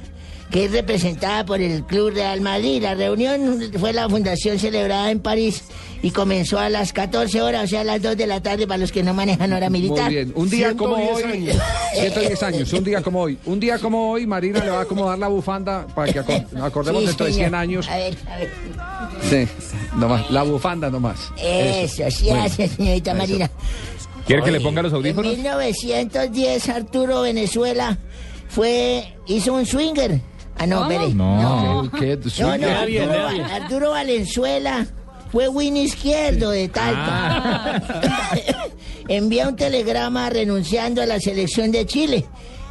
que es representada por el Club Real Madrid. La reunión fue la fundación celebrada en París y comenzó a las 14 horas, o sea, a las 2 de la tarde para los que no manejan hora militar. Muy bien. Un día como 110 hoy. años. 110 años. Un día como hoy. Un día como hoy, Marina le va a acomodar la bufanda para que acordemos Sí, dentro de 100 señor. años. A ver, a ver. Sí, nomás. La bufanda nomás. Eso, sí Bueno. hace, señorita Eso. Marina. ¿Quiere que le ponga los audífonos? En 1910 Arturo Venezuela fue hizo un swinger. Ah, no, espere. No. ¿Qué? ¿Qué? No, no, Swinger. Arturo, Arturo Valenzuela fue win izquierdo de Talca. <laughs> Envía un telegrama renunciando a la selección de Chile.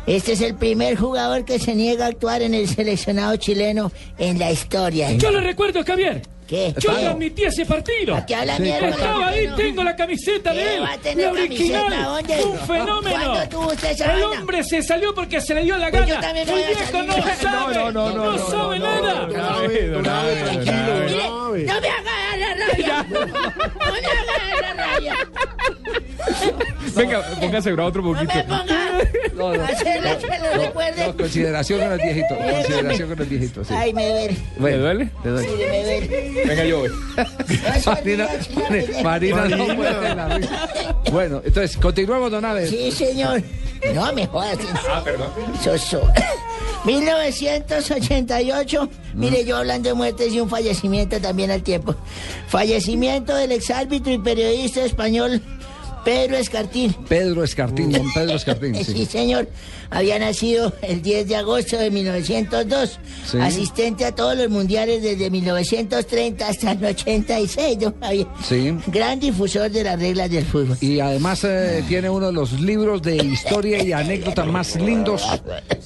Este es el primer jugador que se niega a actuar en el seleccionado chileno en la historia. Yo le recuerdo, Javier. ¿Qué? Yo ¿Qué? transmití ese partido. ¿A qué habla mierda? Estaba ahí, No. tengo la camiseta ¿Qué de él. va a tener La camiseta? original. ¿Dónde? Un fenómeno. ¿Cuándo tuvo usted esa El hombre se salió porque se le dio la Pues gana. yo también El voy a viejo no sabe. No, no, no, no, sabe nada. No me me haga la rabia. Venga, póngase bravo otro poquito. No, no. Hacerle que lo recuerde. No, consideración con el viejito. Consideración con el viejito, sí. Ay, me duele. Bueno, ¿Le duele? Sí, me duele. Venga, yo voy. Marina, Marina, no muerde la risa. Bueno, entonces, continuemos, don Abe. Sí, señor. No me jodas. Ah, perdón. Soso. 1988. Mire, yo hablando de muertes y un fallecimiento también al tiempo. Fallecimiento del exárbitro y periodista español Pedro Escartín. Pedro Escartín, don Pedro Escartín. <laughs> Sí, Sí. señor. Había nacido el 10 de agosto de 1902. Sí. Asistente a todos los mundiales desde 1930 hasta el 86, don Javier. Sí. Gran difusor de las reglas del fútbol. Y además eh, tiene uno de los libros de historia y anécdotas más lindos,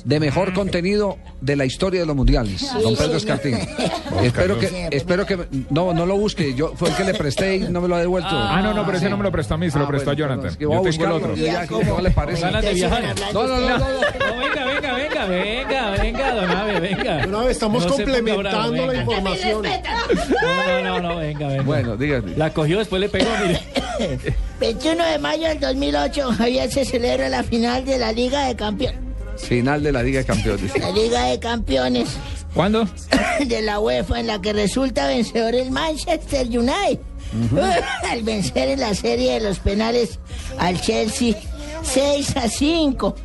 de mejor contenido de la historia de los mundiales. don Pedro. Escartín. <laughs> espero que, espero que no, no lo busque. Yo fue el que le presté y no me lo ha devuelto. Ah, no, no, pero ese no me lo prestó a mí, se lo Ah, prestó bueno, a Jonathan. es que voy a Yo tengo el buscarlo, otro. yo ya- ¿Cómo le parece? Ganas de viajar. No, no, no, no, no. Venga, venga, venga, venga, venga, don Abe, venga. Don Abe, estamos No complementando bravo, la información. No, no, no, no, venga, venga. Bueno, dígame. La cogió, después le pegó, mire. <coughs> 21 de mayo del 2008, Javier, se celebra la final de la Liga de Campeones. Final de la Liga de Campeones. La Liga de Campeones ¿Cuándo? <coughs> de la UEFA, en la que resulta vencedor el Manchester United. <coughs> Al vencer en la serie de los penales al Chelsea 6 a 5.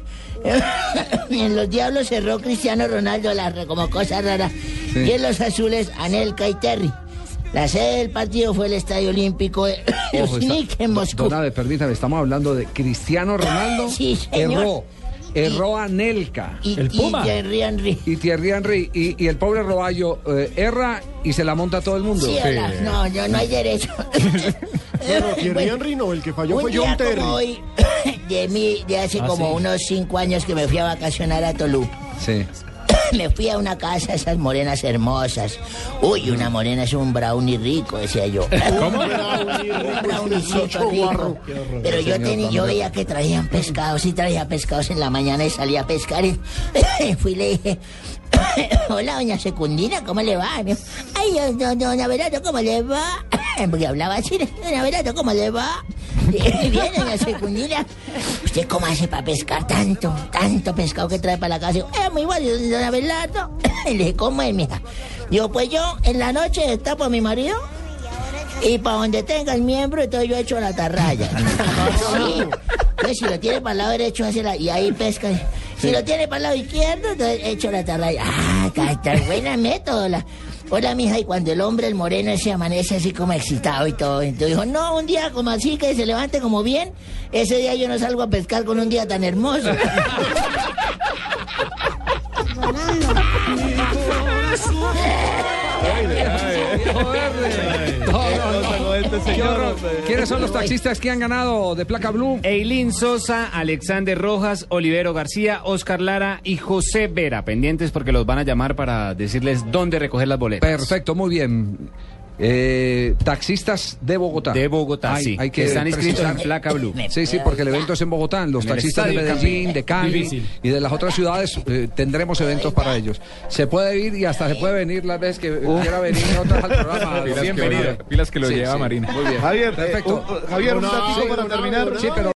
<laughs> en los Diablos cerró Cristiano Ronaldo Larra como cosa rara. Sí. Y en los azules, Anelka y Terry. La sede del partido fue el Estadio Olímpico de Ojo, está- en Moscú. Permítame, estamos hablando de Cristiano Ronaldo. Sí, señor. Erró. Erró a Nelka. Y, y Thierry Henry. Y Thierry Henry. Y, y el pobre Roballo eh, erra y se la monta a todo el mundo. Sí, hola. No, yo no hay derecho. <laughs> Bueno, Thierry Henry no, el que falló un fue John Terry. como hoy, <coughs> de, mí, de hace Ah, como sí. unos cinco años que me fui a vacacionar a Toluca. Sí. <laughs> Me fui a una casa, esas morenas hermosas. Uy, una morena es un brownie rico, decía yo. <laughs> ¿Cómo? Un browniecito rico. Pero yo, tenía, yo veía que traían pescados y traía pescados en la mañana y salía a pescar. Y <laughs> fui y le dije, <coughs> hola, doña Secundina, ¿cómo le va? Ay, don- don- ¿cómo le va? <coughs> Porque hablaba así, doña Verato, ¿cómo le va? <coughs> Bien, doña Secundina. ¿Usted cómo hace para pescar tanto, tanto pescado que trae para la casa? Es muy bueno, doña Verato. Y le dije, ¿cómo es, mija? Digo, pues yo en la noche destapo a mi marido y para donde tenga el miembro, entonces yo echo la tarraya. <laughs> Sí. Entonces, si lo tiene para el lado derecho, hace la, y ahí pesca. Si lo tiene para el lado izquierdo, entonces echo la tarraya. Ah, está, está buena método. La... Hola, mija, y cuando el hombre, el moreno, se amanece así como excitado y todo. Entonces dijo, no, un día como así, que se levante como bien, ese día yo no salgo a pescar con un día tan hermoso. <laughs> ¿Quiénes son los taxistas que han ganado de placa blue? Eileen Sosa, Alexander Rojas, Olivero García, Oscar Lara y José Vera. Pendientes porque los van a llamar para decirles dónde recoger las boletas. Perfecto, muy bien. Eh, taxistas de Bogotá. De Bogotá, Hay- sí. Hay que Están inscritos en placa blue. Sí, sí, porque el evento es en Bogotá. Los En taxistas de Medellín, de Cali Difícil. y de las otras ciudades eh, tendremos eventos para ellos. Se puede ir y hasta se puede venir las veces que quiera venir otras al programa. Pilas Bienvenido. lo- pilas que lo Sí, lleva sí. Marina. Muy bien. Javier, eh, Perfecto. un- Javier, un No, ratito sí, para no, terminar. Sí, pero